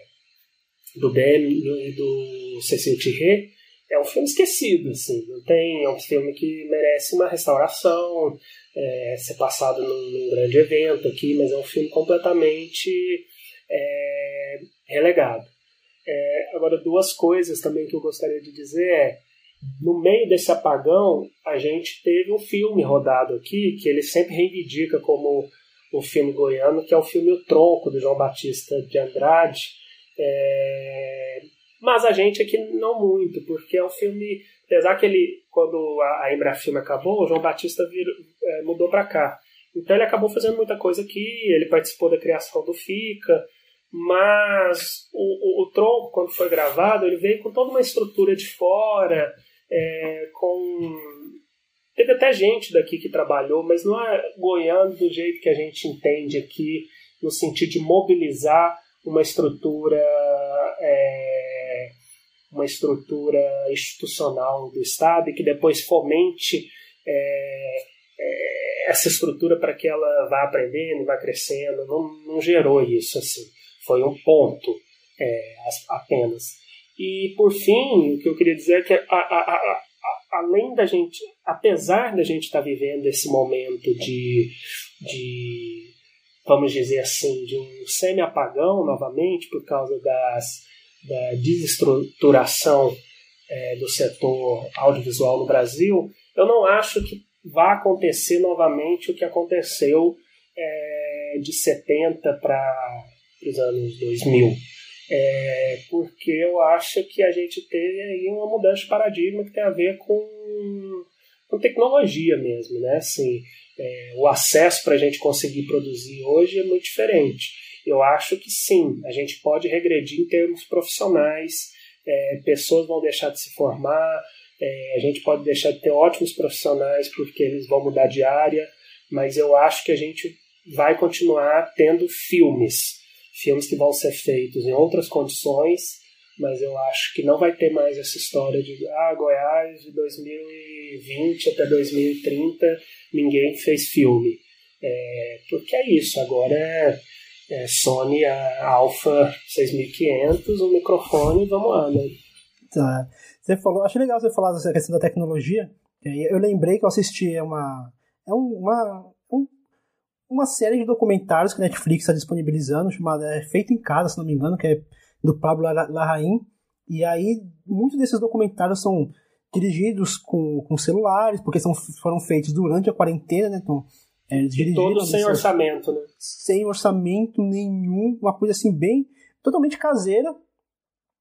do Ben e do Cecil Thierry, é um filme esquecido, assim, não tem, é um filme que merece uma restauração, é, ser passado num, num, grande evento aqui, mas é um filme completamente é, relegado. É, agora, duas coisas também que eu gostaria de dizer é, no meio desse apagão, a gente teve um filme rodado aqui, que ele sempre reivindica como o filme goiano, que é o filme O Tronco, do João Batista de Andrade. É... Mas a gente aqui não muito, porque é um filme, apesar que ele, quando a Embrafilme acabou, o João Batista vir, é, mudou para cá. Então ele acabou fazendo muita coisa aqui, ele participou da criação do FICA, mas o, o, o, tronco, quando foi gravado, ele veio com toda uma estrutura de fora, é, com... Teve até gente daqui que trabalhou, mas não é goiano do jeito que a gente entende aqui, no sentido de mobilizar uma estrutura é, uma estrutura institucional do Estado e que depois fomente é, é, essa estrutura para que ela vá aprendendo, vá crescendo. Não, não gerou isso assim. Foi um ponto é, apenas. E, por fim, o que eu queria dizer é que, a, a, a, além da gente, apesar da gente estar tá vivendo esse momento de, de, vamos dizer assim, de um semi-apagão novamente, por causa das, da desestruturação é, do setor audiovisual no Brasil, eu não acho que vá acontecer novamente o que aconteceu é, de 70 para dos anos 2000. É, porque eu acho que a gente teve aí uma mudança de paradigma que tem a ver com, com tecnologia mesmo, né? Assim, é, o acesso para a gente conseguir produzir hoje é muito diferente. Eu acho que sim, a gente pode regredir em termos profissionais, é, pessoas vão deixar de se formar, é, a gente pode deixar de ter ótimos profissionais porque eles vão mudar de área, mas eu acho que a gente vai continuar tendo filmes filmes que vão ser feitos em outras condições, mas eu acho que não vai ter mais essa história de ah, Goiás de 2020 até 2030 ninguém fez filme. É, porque é isso, agora é, é Sony a Alpha 6500, um microfone, vamos lá, né? Tá. Você falou, achei legal você falar dessa questão da tecnologia. Eu lembrei que eu assisti uma, é uma, um uma série de documentários que a Netflix está disponibilizando, chamada é, Feito em Casa, se não me engano, que é do Pablo Larraín. E aí, muitos desses documentários são dirigidos com, com celulares, porque são, foram feitos durante a quarentena, né? Então, é, e todos sem orçamento, né? Sem orçamento nenhum, uma coisa assim bem totalmente caseira.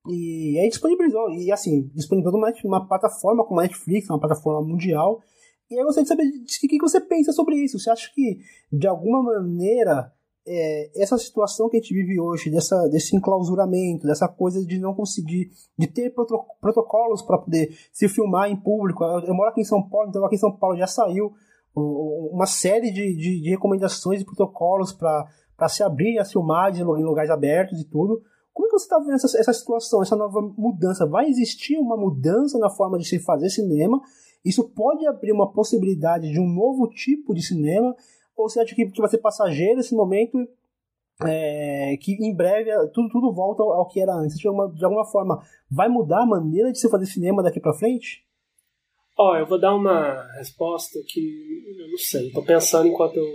E aí disponibilizou, e assim, disponibilizou numa, uma plataforma como a Netflix, uma plataforma mundial. E aí eu gostaria de saber o que, que você pensa sobre isso. Você acha que, de alguma maneira, é, essa situação que a gente vive hoje, dessa, desse enclausuramento, dessa coisa de não conseguir, de ter protocolos para poder se filmar em público. Eu, eu, moro aqui em São Paulo, então aqui em São Paulo já saiu uma série de, de, de recomendações e protocolos para se abrir as filmagens em lugares abertos e tudo. Como é que você está vendo essa, essa situação, essa nova mudança? Vai existir uma mudança na forma de se fazer cinema? Isso pode abrir uma possibilidade de um novo tipo de cinema? Ou você acha que, que vai ser passageiro esse momento é, que em breve tudo, tudo volta ao, ao que era antes? De alguma, de alguma forma, vai mudar a maneira de se fazer cinema daqui para frente? Ó, oh, eu vou dar uma resposta que eu não sei. Estou pensando enquanto eu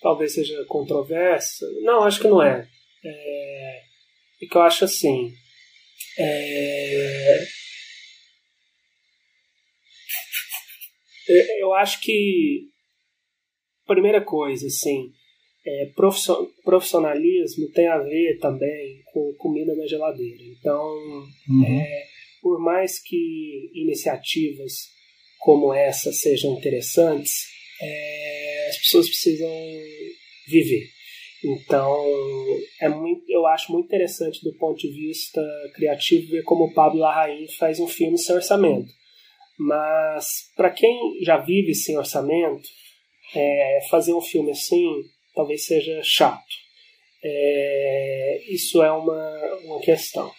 talvez seja controversa. Não, acho que não é. É, é que eu acho assim. É, eu acho que primeira coisa, assim, é, profissionalismo tem a ver também com comida na geladeira. Então, uhum. é, por mais que iniciativas como essa sejam interessantes, é, as pessoas precisam viver. Então, é muito, eu acho muito interessante do ponto de vista criativo ver como o Pablo Larraín faz um filme sem orçamento. Mas, para quem já vive sem orçamento, é, fazer um filme assim talvez seja chato. É, isso é uma, uma questão.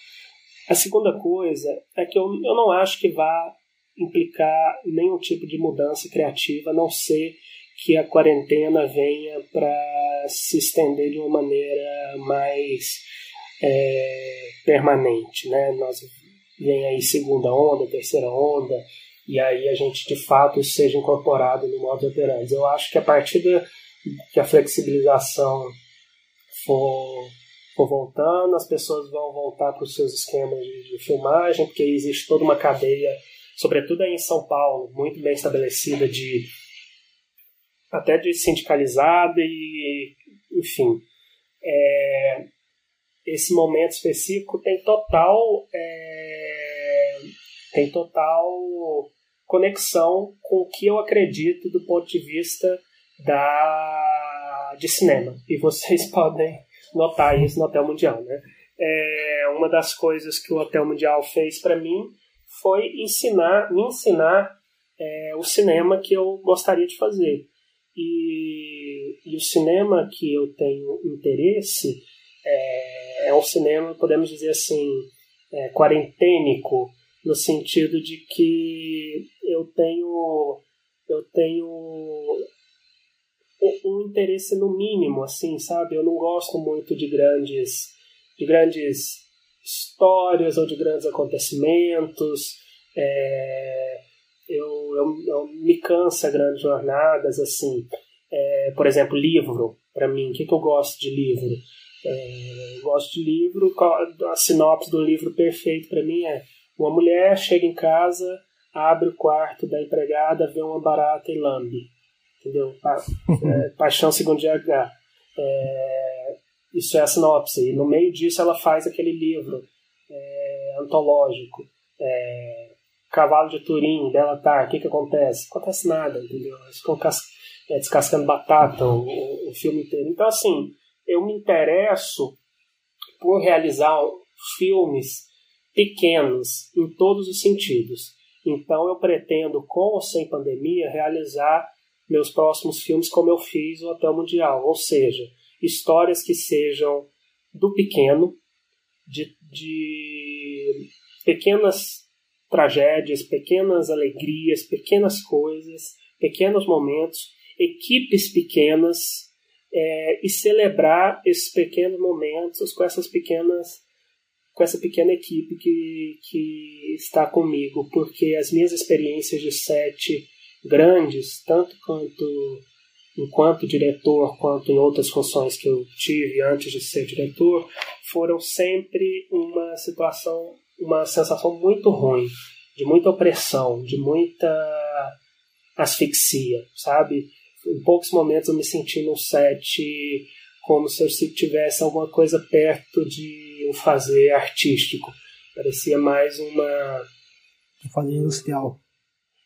A segunda coisa é que eu, eu não acho que vá implicar nenhum tipo de mudança criativa, a não ser que a quarentena venha para se estender de uma maneira mais é, permanente. Né? Nós vem aí segunda onda, terceira onda, e aí a gente de fato seja incorporado no modo operandi. Eu acho que a partir da, que a flexibilização for, for voltando, as pessoas vão voltar para os seus esquemas de, de, filmagem, porque existe toda uma cadeia, sobretudo aí em São Paulo, muito bem estabelecida de até de sindicalizada e enfim é, esse momento específico tem total é, tem total conexão com o que eu acredito do ponto de vista da de cinema. E vocês podem notar isso no Hotel Mundial, né? É, uma das coisas que o Hotel Mundial fez para mim foi ensinar, me ensinar é, o cinema que eu gostaria de fazer. E, e o cinema que eu tenho interesse é, é um cinema, podemos dizer assim, é, quarentênico, no sentido de que eu tenho eu tenho um interesse no mínimo assim sabe? Eu não gosto muito de grandes de grandes histórias ou de grandes acontecimentos. É, eu, eu, eu, me cansa grandes jornadas assim. É, por exemplo livro para mim. O que, que eu gosto de livro? É, gosto de livro a sinopse do livro perfeito para mim é uma mulher chega em casa, abre o quarto da empregada, vê uma barata e lambe. Entendeu? Pa é, paixão segundo GH. É, isso é a sinopse. E no meio disso ela faz aquele livro é, antológico. É, Cavalo de Turim, dela tá, o que que acontece? Não acontece nada, entendeu? Eles ficam é, descascando batata o, o filme inteiro. Então, assim, eu me interesso por realizar filmes pequenos em todos os sentidos. Então eu pretendo, com ou sem pandemia, realizar meus próximos filmes como eu fiz o Hotel Mundial, ou seja, histórias que sejam do pequeno, de, de pequenas tragédias, pequenas alegrias, pequenas coisas, pequenos momentos, equipes pequenas é, e celebrar esses pequenos momentos com essas pequenas com essa pequena equipe que, que está comigo, porque as minhas experiências de sete grandes, tanto quanto enquanto diretor, quanto em outras funções que eu tive antes de ser diretor, foram sempre uma situação, uma sensação muito ruim. de muita opressão, de muita asfixia, sabe? Em poucos momentos eu me senti num set como se eu tivesse alguma coisa perto de um fazer artístico. Parecia mais uma. Um fazer industrial.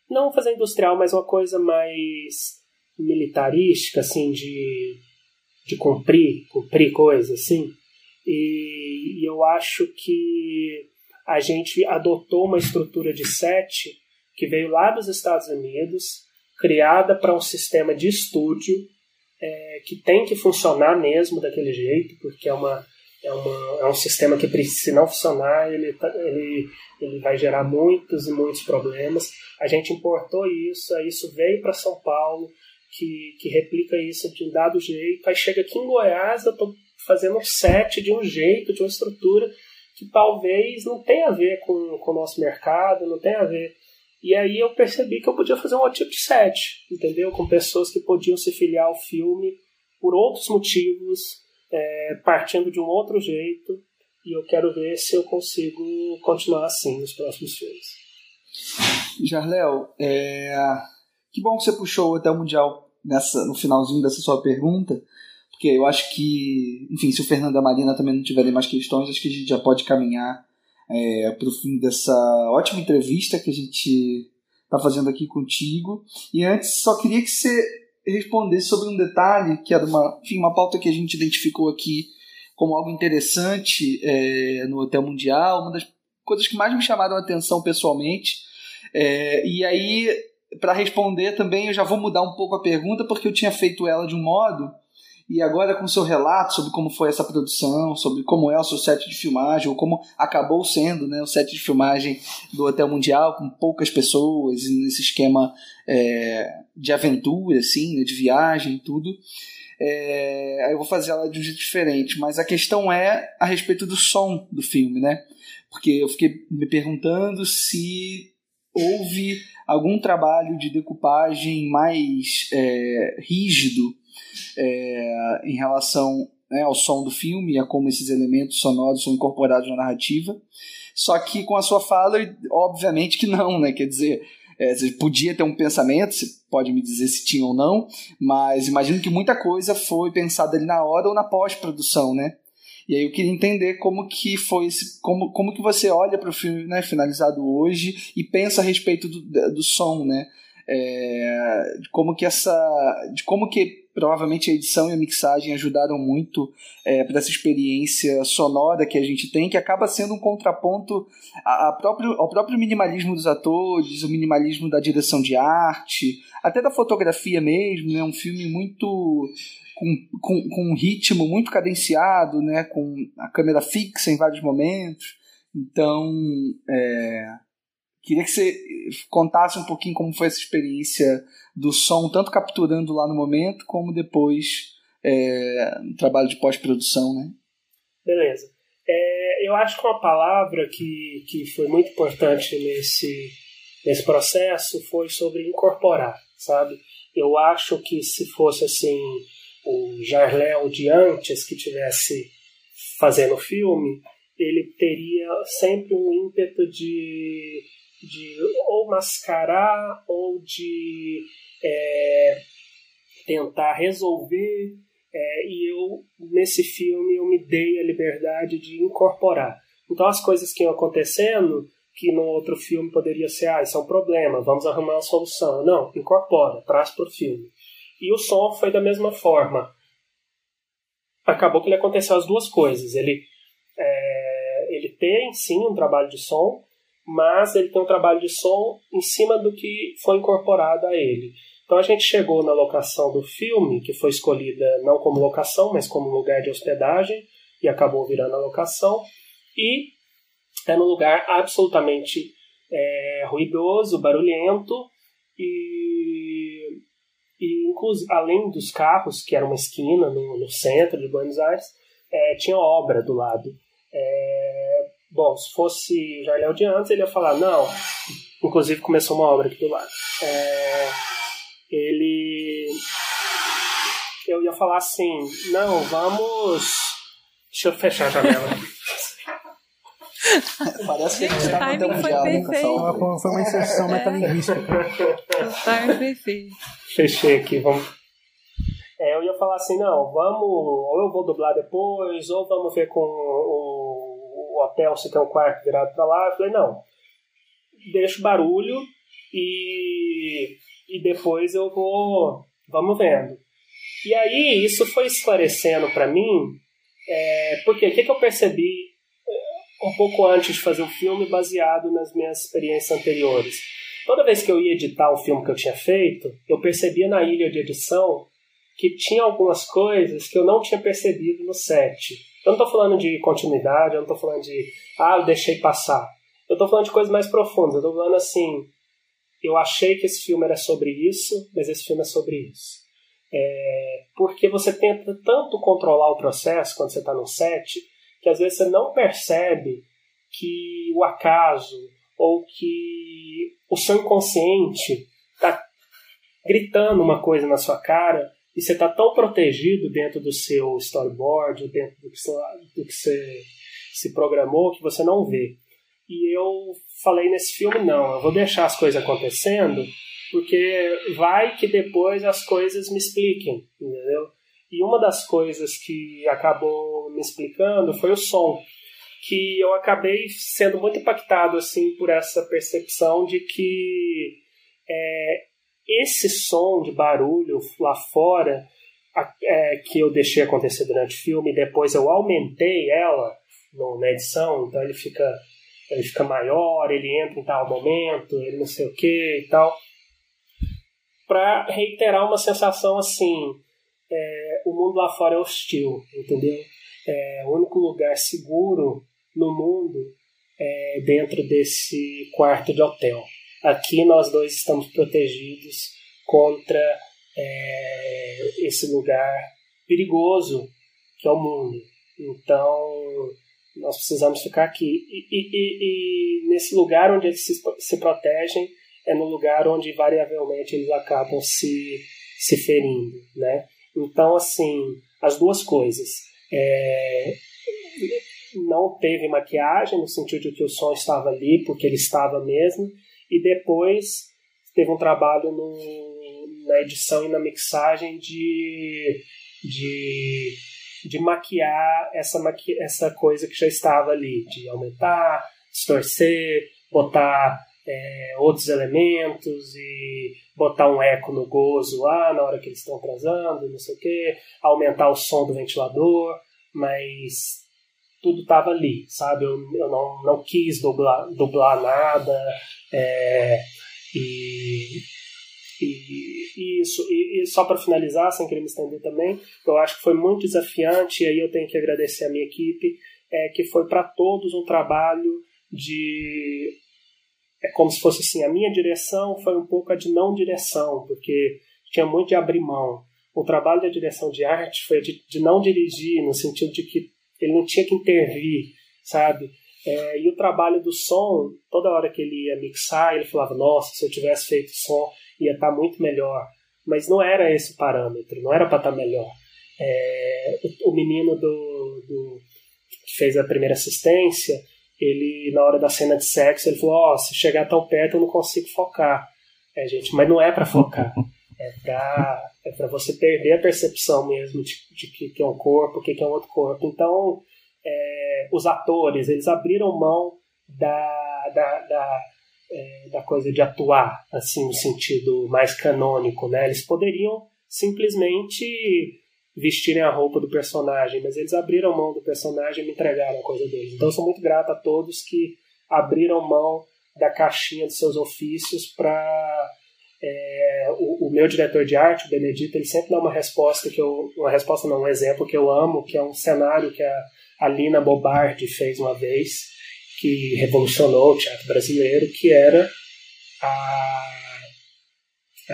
Não um fazer industrial, mas uma coisa mais militarística, assim, de, de cumprir, cumprir coisas, assim. E, e eu acho que a gente adotou uma estrutura de set que veio lá dos Estados Unidos, criada para um sistema de estúdio é, que tem que funcionar mesmo daquele jeito, porque é, uma, é, uma, é um sistema que, se não funcionar, ele, tá, ele, ele vai gerar muitos e muitos problemas. A gente importou isso, isso veio para São Paulo, que, que replica isso de um dado jeito, aí chega aqui em Goiás, eu estou fazendo um set de um jeito, de uma estrutura que talvez não tenha a ver com, com o nosso mercado, não tenha a ver e aí eu percebi que eu podia fazer um outro tipo de set, entendeu? Com pessoas que podiam se filiar ao filme por outros motivos, é, partindo de um outro jeito. E eu quero ver se eu consigo continuar assim nos próximos filmes. Jarléo, é... que bom que você puxou até o Mundial nessa, no finalzinho dessa sua pergunta, porque eu acho que, enfim, se o Fernando e a Marina também não tiverem mais questões, acho que a gente já pode caminhar é, para o fim dessa ótima entrevista que a gente está fazendo aqui contigo. E antes, só queria que você respondesse sobre um detalhe que era uma, enfim, uma pauta que a gente identificou aqui como algo interessante é, no Hotel Mundial, uma das coisas que mais me chamaram a atenção pessoalmente. É, e aí, para responder também, eu já vou mudar um pouco a pergunta, porque eu tinha feito ela de um modo e agora com seu relato sobre como foi essa produção, sobre como é o seu set de filmagem, ou como acabou sendo né, o set de filmagem do Hotel Mundial, com poucas pessoas, nesse esquema é, de aventura, assim, né, de viagem e tudo. É, eu vou fazer ela de um jeito diferente, mas a questão é a respeito do som do filme, né? Porque eu fiquei me perguntando se houve algum trabalho de decupagem mais é, rígido é, em relação né, ao som do filme e a como esses elementos sonoros são incorporados na narrativa. Só que com a sua fala, obviamente que não, né? Quer dizer, é, você podia ter um pensamento, você pode me dizer se tinha ou não, mas imagino que muita coisa foi pensada ali na hora ou na pós-produção, né? E aí eu queria entender como que foi esse, como, como que você olha para o filme né, finalizado hoje e pensa a respeito do, do som, né? É, como que essa, de como que provavelmente a edição e a mixagem ajudaram muito é, para essa experiência sonora que a gente tem, que acaba sendo um contraponto a, a próprio, ao próprio minimalismo dos atores, o minimalismo da direção de arte, até da fotografia mesmo, né? um filme muito com, com, com um ritmo muito cadenciado, né? com a câmera fixa em vários momentos. Então, é, queria que você contasse um pouquinho como foi essa experiência do som, tanto capturando lá no momento, como depois é, no trabalho de pós-produção, né? Beleza. É, eu acho que uma palavra que, que foi muito importante nesse, nesse processo foi sobre incorporar, sabe? Eu acho que se fosse assim o Jarléo de antes que tivesse fazendo o filme, ele teria sempre um ímpeto de, de ou mascarar ou de é, tentar resolver. É, e eu, nesse filme, eu me dei a liberdade de incorporar. Então, as coisas que iam acontecendo, que no outro filme poderia ser, ah, isso é um problema, vamos arrumar uma solução. Não, incorpora, traz para o filme. E o som foi da mesma forma. Acabou que ele aconteceu as duas coisas. Ele, é, ele tem, sim, um trabalho de som, mas ele tem um trabalho de som em cima do que foi incorporado a ele. Então a gente chegou na locação do filme, que foi escolhida não como locação, mas como lugar de hospedagem, e acabou virando a locação, e é num lugar absolutamente é, ruidoso, barulhento, e, e inclusive, além dos carros, que era uma esquina no, no centro de Buenos Aires, é, tinha obra do lado. É, Bom, se fosse Jarléu de antes, ele ia falar, não. Inclusive começou uma obra aqui do lado. É, ele. Eu ia falar assim, não, vamos. Deixa eu fechar a janela. Parece que a gente O está timing mantendo um foi diálogo uma inserção metalinguística. O timing perfeito. Fechei aqui, vamos. É, eu ia falar assim, não, vamos, ou eu vou dublar depois, ou vamos ver com o, o hotel se tem um quarto virado pra lá. Eu falei, não, deixa o barulho e, e depois eu vou, vamos vendo. E aí isso foi esclarecendo pra mim, é, porque o que, que eu percebi é, um pouco antes de fazer o filme, baseado nas minhas experiências anteriores. Toda vez que eu ia editar o filme que eu tinha feito, eu percebia na ilha de edição que tinha algumas coisas que eu não tinha percebido no set. Eu não estou falando de continuidade, eu não estou falando de, ah, eu deixei passar. Eu estou falando de coisas mais profundas. Eu estou falando assim, eu achei que esse filme era sobre isso, mas esse filme é sobre isso. É, porque você tenta tanto controlar o processo quando você está no set, que às vezes você não percebe que o acaso ou que o seu inconsciente está gritando uma coisa na sua cara e você está tão protegido dentro do seu storyboard, dentro do que, você, do que você se programou, que você não vê. E eu falei nesse filme, não, eu vou deixar as coisas acontecendo, porque vai que depois as coisas me expliquem, entendeu? E uma das coisas que acabou me explicando foi o som, que eu acabei sendo muito impactado assim por essa percepção de que é, esse som de barulho lá fora é, que eu deixei acontecer durante o filme, depois eu aumentei ela no- na edição, então ele fica ele fica maior, ele entra em tal momento, ele não sei o que e tal, para reiterar uma sensação assim, é, o mundo lá fora é hostil, entendeu? É, o único lugar seguro no mundo é dentro desse quarto de hotel. Aqui nós dois estamos protegidos contra é, esse lugar perigoso que é o mundo. Então nós precisamos ficar aqui. E, e- e- nesse lugar onde eles se, se protegem é no lugar onde variavelmente eles acabam se, se ferindo, né? Então, assim, as duas coisas. É, não teve maquiagem, no sentido de que o som estava ali, porque ele estava mesmo, e depois teve um trabalho no, na edição e na mixagem de, de, de maquiar essa, maqui, essa coisa que já estava ali, de aumentar, distorcer, botar é, outros elementos e botar um eco no gozo lá na hora que eles estão transando, não sei o que, aumentar o som do ventilador, mas tudo estava ali, sabe? Eu, eu não, não quis dublar, dublar nada, é, e, e, e isso. E, e só para finalizar, sem querer me estender também, eu acho que foi muito desafiante, e aí eu tenho que agradecer a minha equipe, é, que foi para todos um trabalho de. É como se fosse assim: a minha direção foi um pouco a de não direção, porque tinha muito de abrir mão. O trabalho da direção de arte foi de, de não dirigir, no sentido de que ele não tinha que intervir, sabe? É, e o trabalho do som, toda hora que ele ia mixar, ele falava: Nossa, se eu tivesse feito som, ia estar muito melhor. Mas não era esse o parâmetro, não era para estar melhor. É, o, o, menino do, do, que fez a primeira assistência, ele, na hora da cena de sexo, ele falou: oh, se chegar tão perto eu não consigo focar. É, gente, mas não é para focar. É pra, é pra você perder a percepção mesmo de, de que, que é um corpo, o que, que é um outro corpo. Então, é, os atores, eles abriram mão da, da, da, é, da coisa de atuar, assim, no sentido mais canônico, né? Eles poderiam simplesmente vestirem a roupa do personagem, mas eles abriram mão do personagem e me entregaram a coisa deles. Então, eu sou muito grato a todos que abriram mão da caixinha de seus ofícios para é, o, o, meu diretor de arte, o Benedito, ele sempre dá uma resposta que eu. Uma resposta não, um exemplo que eu amo, que é um cenário que a, a Lina Bobardi fez uma vez, que revolucionou o teatro brasileiro, que era a. a,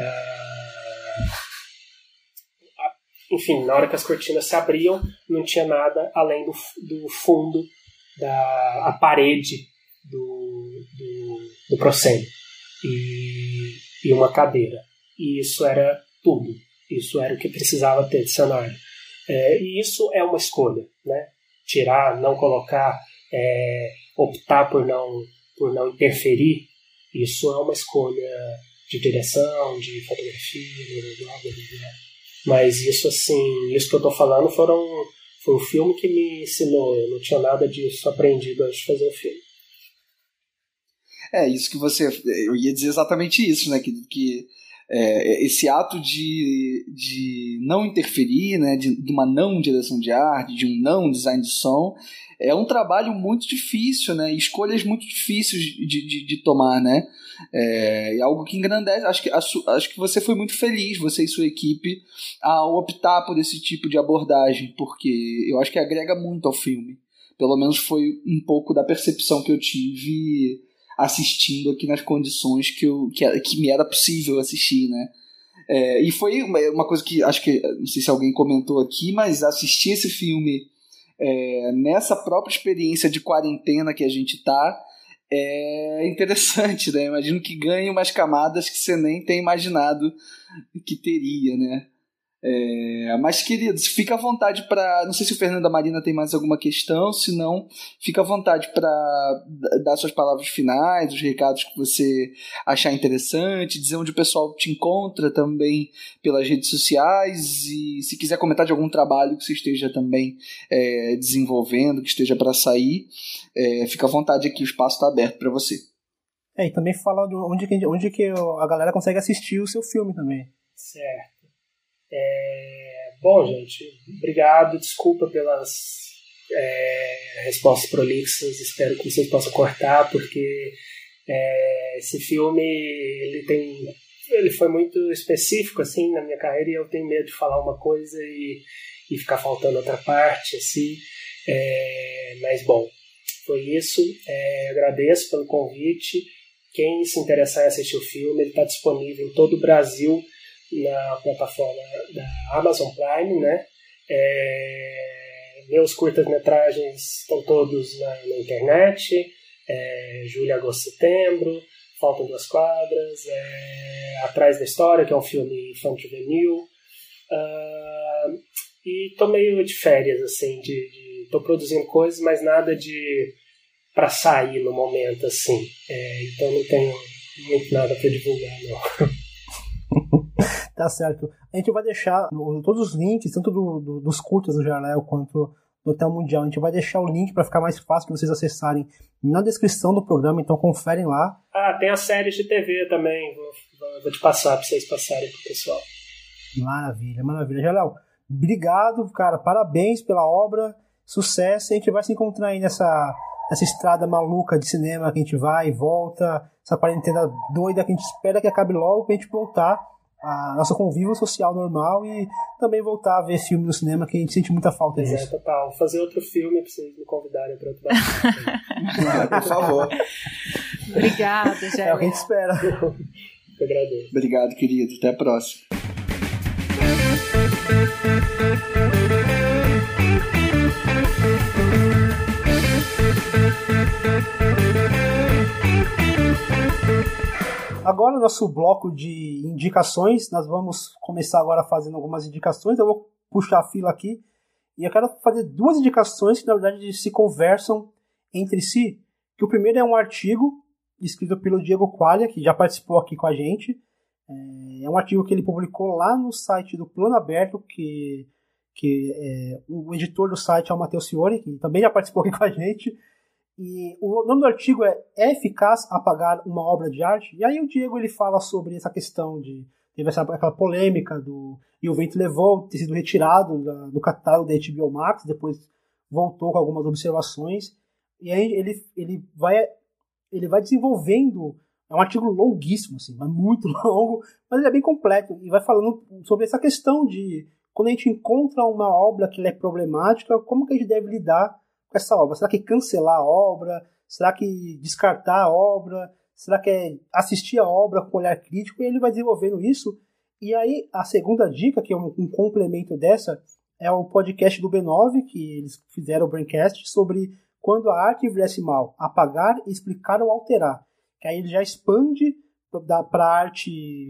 a enfim, na hora que as cortinas se abriam, não tinha nada além do, do fundo, da a parede do, do, do. E e uma cadeira. E isso era tudo. Isso era o que precisava ter de cenário. É, e isso é uma escolha, né? Tirar, não colocar. É, optar por não, por não interferir, isso é uma escolha de direção, de fotografia, blá, blá, blá. mas isso assim, isso que eu estou falando foram foi o filme que me ensinou, eu não tinha nada disso aprendido antes de fazer o filme. É, isso que você. Eu ia dizer exatamente isso, né? Que, que é, esse ato de, de não interferir, né, de, de, uma não direção de arte, de um não design de som, é um trabalho muito difícil, né, escolhas muito difíceis de, de, de tomar, né, é, é, algo que engrandece, acho que, acho, que você foi muito feliz, você e sua equipe, ao optar por esse tipo de abordagem, porque eu acho que agrega muito ao filme, pelo menos foi um pouco da percepção que eu tive assistindo aqui nas condições que, eu, que, que me era possível assistir, né? É, e foi uma, uma, coisa que acho que, não sei se alguém comentou aqui, mas assistir esse filme é, nessa própria experiência de quarentena que a gente tá é interessante, né? Imagino que ganhe umas camadas que você nem tem imaginado que teria, né? É, mas, queridos, fica à vontade para. Não sei se o Fernando da Marina tem mais alguma questão, se não, fica à vontade para dar suas palavras finais, os recados que você achar interessante, dizer onde o pessoal te encontra também pelas redes sociais e se quiser comentar de algum trabalho que você esteja também é, desenvolvendo, que esteja para sair, é, fica à vontade aqui, o espaço está aberto para você. É, e também fala onde que, onde que a galera consegue assistir o seu filme também. Certo. É, bom, gente, obrigado. Desculpa pelas é, respostas prolixas. Espero que vocês possam cortar, porque é, esse filme ele tem, ele foi muito específico assim na minha carreira e eu tenho medo de falar uma coisa e, e ficar faltando outra parte, assim. É, mas bom, foi isso. É, agradeço pelo convite. Quem se interessar em assistir o filme, ele está disponível em todo o Brasil na plataforma da Amazon Prime, né? É, meus curtas-metragens estão todos na, na internet. É, Julho, Agosto, Setembro, Faltam Duas Quadras, é, Atrás da História, que é um filme infantil juvenil. Uh, e tô meio de férias, assim, de, de tô produzindo coisas, mas nada de para sair no momento, assim. É, então não tenho muito nada para divulgar, não. Tá certo. A gente vai deixar todos os links, tanto do, do, dos curtas do Jarléu quanto do Hotel Mundial. A gente vai deixar o link para ficar mais fácil para vocês acessarem na descrição do programa, então conferem lá. Ah, tem as séries de TV também. Vou, vou te passar para vocês passarem pro pessoal. Maravilha, maravilha. Jarléu, obrigado, cara. Parabéns pela obra. Sucesso. A gente vai se encontrar aí nessa, nessa estrada maluca de cinema que a gente vai e volta. Essa quarentena doida que a gente espera que acabe logo pra gente voltar a nosso convívio social normal e também voltar a ver filme no cinema que a gente sente muita falta é, disso. É, total. Fazer outro filme pra vocês me convidarem para outro Por favor. Obrigada, já. É o que a gente espera. Eu agradeço. Obrigado, querido. Até a próxima. Agora, nosso bloco de indicações, nós vamos começar agora fazendo algumas indicações. Eu vou puxar a fila aqui e eu quero fazer duas indicações que, na verdade, se conversam entre si. Que o primeiro é um artigo escrito pelo Diego Qualia, que já participou aqui com a gente. É um artigo que ele publicou lá no site do Plano Aberto, que, que é, o editor do site é o Matheus Fiore, que também já participou aqui com a gente. E o nome do artigo é É eficaz apagar uma obra de arte? E aí o Diego ele fala sobre essa questão de teve essa, aquela polêmica do e o vento levou ter sido retirado da, do catálogo da HBO Max, depois voltou com algumas observações e aí ele, ele vai ele vai desenvolvendo é um artigo longuíssimo assim, mas muito longo, mas ele é bem completo e vai falando sobre essa questão de quando a gente encontra uma obra que é problemática, como que a gente deve lidar essa obra? Será que cancelar a obra? Será que descartar a obra? Será que é assistir a obra com olhar crítico? E ele vai desenvolvendo isso. E aí, a segunda dica, que é um, um complemento dessa, é o podcast do B9, que eles fizeram o Braincast, sobre quando a arte envelhece mal, apagar, explicar ou alterar. Que aí ele já expande para a arte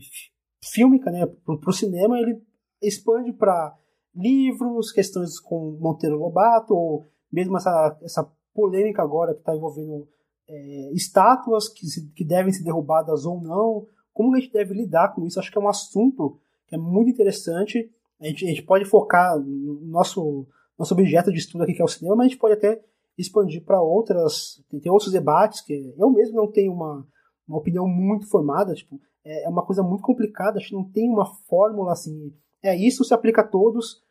fílmica, né, para o cinema, ele expande para livros, questões com Monteiro Lobato, ou mesmo essa, essa polêmica agora que está envolvendo é, estátuas que, se, que devem ser derrubadas ou não. Como a gente deve lidar com isso? Acho que é um assunto que é muito interessante. A gente, a gente pode focar no nosso, nosso objeto de estudo aqui, que é o cinema, mas a gente pode até expandir para outras. Tem, tem, outros debates que eu mesmo não tenho uma, uma opinião muito formada. Tipo, é, é uma coisa muito complicada. Acho que não tem uma fórmula assim. É isso se aplica a todos.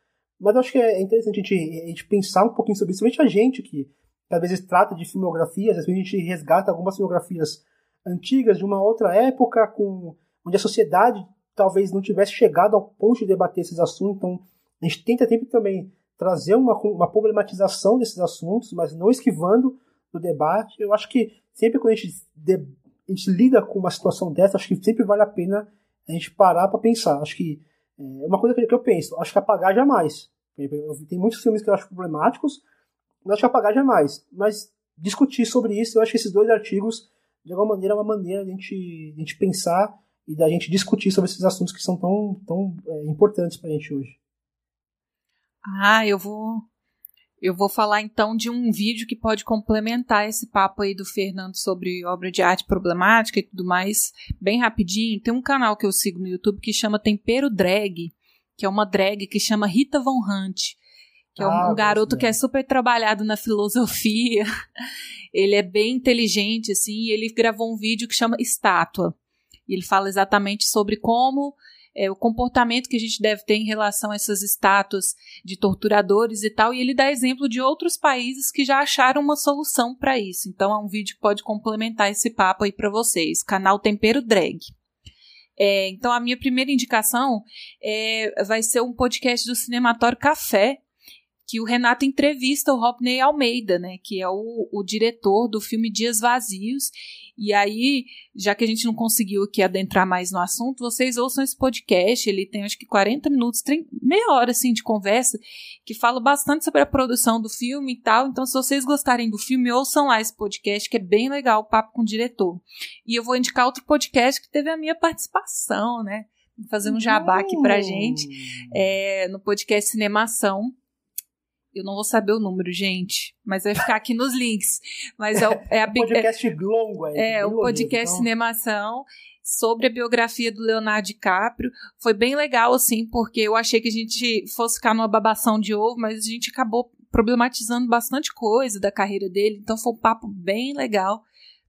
Mas eu acho que é interessante a gente, a gente pensar um pouquinho sobre isso, principalmente a gente que, às vezes trata de filmografias, às vezes a gente resgata algumas filmografias antigas de uma outra época, com, onde a sociedade talvez não tivesse chegado ao ponto de debater esses assuntos. Então, a gente tenta sempre também trazer uma, uma problematização desses assuntos, mas não esquivando do debate. Eu acho que sempre quando a gente, de, a gente lida com uma situação dessa, acho que sempre vale a pena a gente parar para pensar. Acho que é uma coisa que eu penso, acho que apagar jamais. Tem muitos filmes que eu acho problemáticos, mas acho que apagar jamais. Mas discutir sobre isso, eu acho que esses dois artigos, de alguma maneira, é uma maneira de a gente, de a gente pensar e da gente discutir sobre esses assuntos que são tão, tão é, importantes para a gente hoje. Ah, eu vou eu vou falar então de um vídeo que pode complementar esse papo aí do Fernando sobre obra de arte problemática e tudo mais, bem rapidinho. Tem um canal que eu sigo no YouTube que chama Tempero Drag, que é uma drag que chama Rita Von Hunt, que é um, ah, garoto que é super trabalhado na filosofia. ele é bem inteligente assim, e ele gravou um vídeo que chama Estátua. E ele fala exatamente sobre como é, o comportamento que a gente deve ter em relação a essas estátuas de torturadores e tal, e ele dá exemplo de outros países que já acharam uma solução para isso. Então é um vídeo que pode complementar esse papo aí para vocês. Canal Tempero Drag. É, então a minha primeira indicação é, vai ser um podcast do Cinematório Café, que o Renato entrevista o Rodney Almeida, né, que é o, o diretor do filme Dias Vazios, e aí, já que a gente não conseguiu aqui adentrar mais no assunto, vocês ouçam esse podcast, ele tem acho que 40 minutos, 30, meia hora assim de conversa, que fala bastante sobre a produção do filme e tal. Então, se vocês gostarem do filme, ouçam lá esse podcast, que é bem legal, o papo com o diretor. E eu vou indicar outro podcast que teve a minha participação, né? Vou fazer um jabá aqui pra gente, é, no podcast Cinemação, eu não vou saber o número, gente, mas vai ficar aqui nos links. Mas é, o, é a um podcast é, longo aí. É, o podcast então. Cinemação sobre a biografia do Leonardo DiCaprio. Foi bem legal, assim, porque eu achei que a gente fosse ficar numa babação de ovo, mas a gente acabou problematizando bastante coisa da carreira dele. Então foi um papo bem legal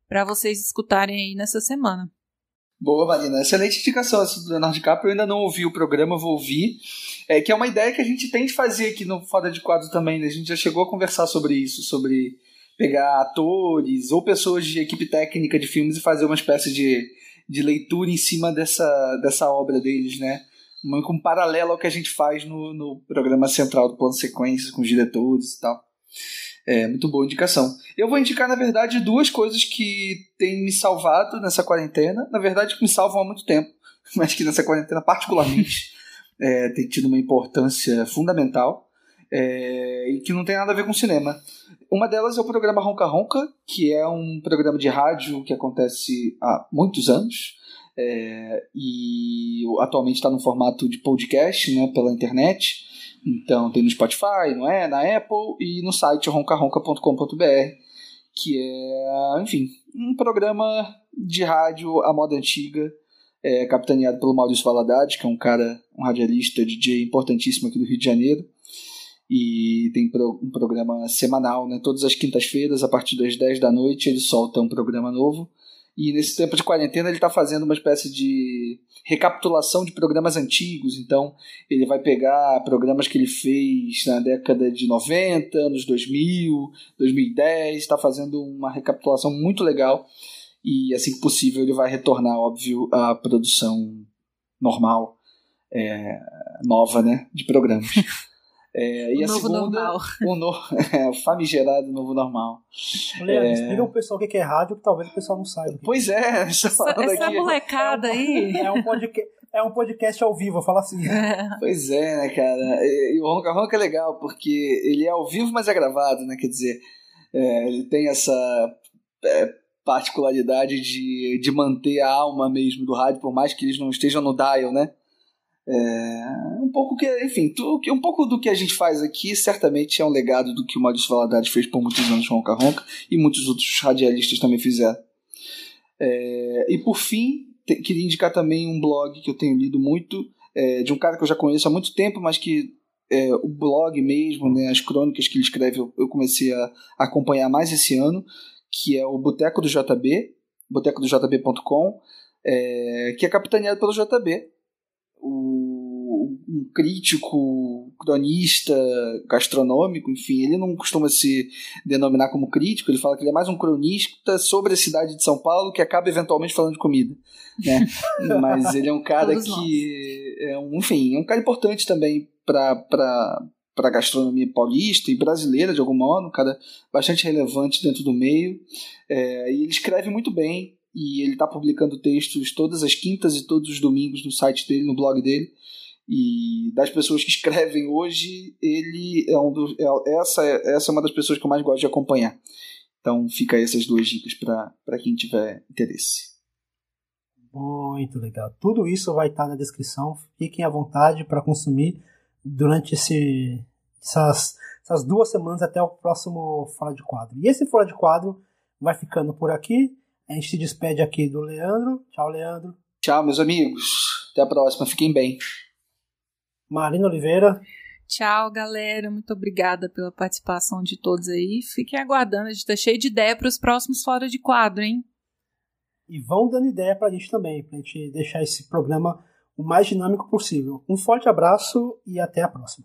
para vocês escutarem aí nessa semana. Boa, Marina. Excelente indicação essa do Leonardo DiCaprio. Eu ainda não ouvi o programa, vou ouvir. É, que é uma ideia que a gente tem de fazer aqui no Foda de Quadro também. Né? A gente já chegou a conversar sobre isso, sobre pegar atores ou pessoas de equipe técnica de filmes e fazer uma espécie de, de leitura em cima dessa, dessa obra deles, né? Com um paralelo ao que a gente faz no, no programa central do Plano Sequências, com os diretores e tal. É, muito boa indicação. Eu vou indicar, na verdade, duas coisas que têm me salvado nessa quarentena. Na verdade, que me salvam há muito tempo, mas que nessa quarentena, particularmente, é, tem tido uma importância fundamental é, e que não tem nada a ver com cinema. Uma delas é o programa Ronca Ronca, que é um programa de rádio que acontece há muitos anos. É, e atualmente está no formato de podcast né, pela internet. Então tem no Spotify, não é? Na Apple e no site roncaronca.com.br, que é, enfim, um programa de rádio à moda antiga, é, capitaneado pelo Maurício Valadares, que é um cara, um radialista, DJ importantíssimo aqui do Rio de Janeiro. E tem um programa semanal, né? Todas as quintas-feiras, a partir das 10 da noite, ele solta um programa novo. E nesse tempo de quarentena ele está fazendo uma espécie de recapitulação de programas antigos. Então ele vai pegar programas que ele fez na década de 90, anos 2000, 2010, está fazendo uma recapitulação muito legal. E assim que possível ele vai retornar, óbvio, à produção normal, é, nova, né, de programas. É, e o a novo segunda, normal. O, no, é, o famigerado novo normal. Leandro, é... explica o pessoal o que é rádio, que talvez o pessoal não saiba. Pois é, essa, essa molecada é um, aí. É um, podcast, é um podcast ao vivo, fala assim. É. Pois é, né, cara? E, e o Ronca Ronca é legal, porque ele é ao vivo, mas é gravado, né? Quer dizer, é, ele tem essa é, particularidade de, de manter a alma mesmo do rádio, por mais que eles não estejam no dial, né? É, um pouco que, enfim, tu, um pouco do que a gente faz aqui certamente é um legado do que o Maurício Valadares fez por muitos anos com Ronca Ronca e muitos outros radialistas também fizeram. É, e por fim, te, queria indicar também um blog que eu tenho lido muito, é, de um cara que eu já conheço há muito tempo, mas que é, o blog mesmo, né, as crônicas que ele escreve, eu, eu comecei a, acompanhar mais esse ano, que é o Boteco do JB, botecodojb.com, é, que é capitaneado pelo JB, o, um crítico, cronista gastronômico, enfim, ele não costuma se denominar como crítico, ele fala que ele é mais um cronista sobre a cidade de São Paulo que acaba eventualmente falando de comida, né? Mas ele é um cara que é um, enfim, é um cara importante também para para a gastronomia paulista e brasileira de algum modo, um cara bastante relevante dentro do meio. É, e ele escreve muito bem, e ele está publicando textos todas as quintas e todos os domingos no site dele, no blog dele. E das pessoas que escrevem hoje, ele é um dos, é, essa, é, essa é uma das pessoas que eu mais gosto de acompanhar. Então fica aí essas duas dicas para quem tiver interesse. Muito legal. Tudo isso vai estar na descrição. Fiquem à vontade para consumir durante esse, essas, essas duas semanas até o próximo Fora de Quadro. E esse Fora de Quadro vai ficando por aqui. A gente se despede aqui do Leandro. Tchau, Leandro. Tchau, meus amigos. Até a próxima. Fiquem bem. Marina Oliveira. Tchau, galera. Muito obrigada pela participação de todos aí. Fiquem aguardando. A gente tá cheio de ideia para os próximos Fora de Quadro, hein? E vão dando ideia para a gente também, para a gente deixar esse programa o mais dinâmico possível. Um forte abraço e até a próxima.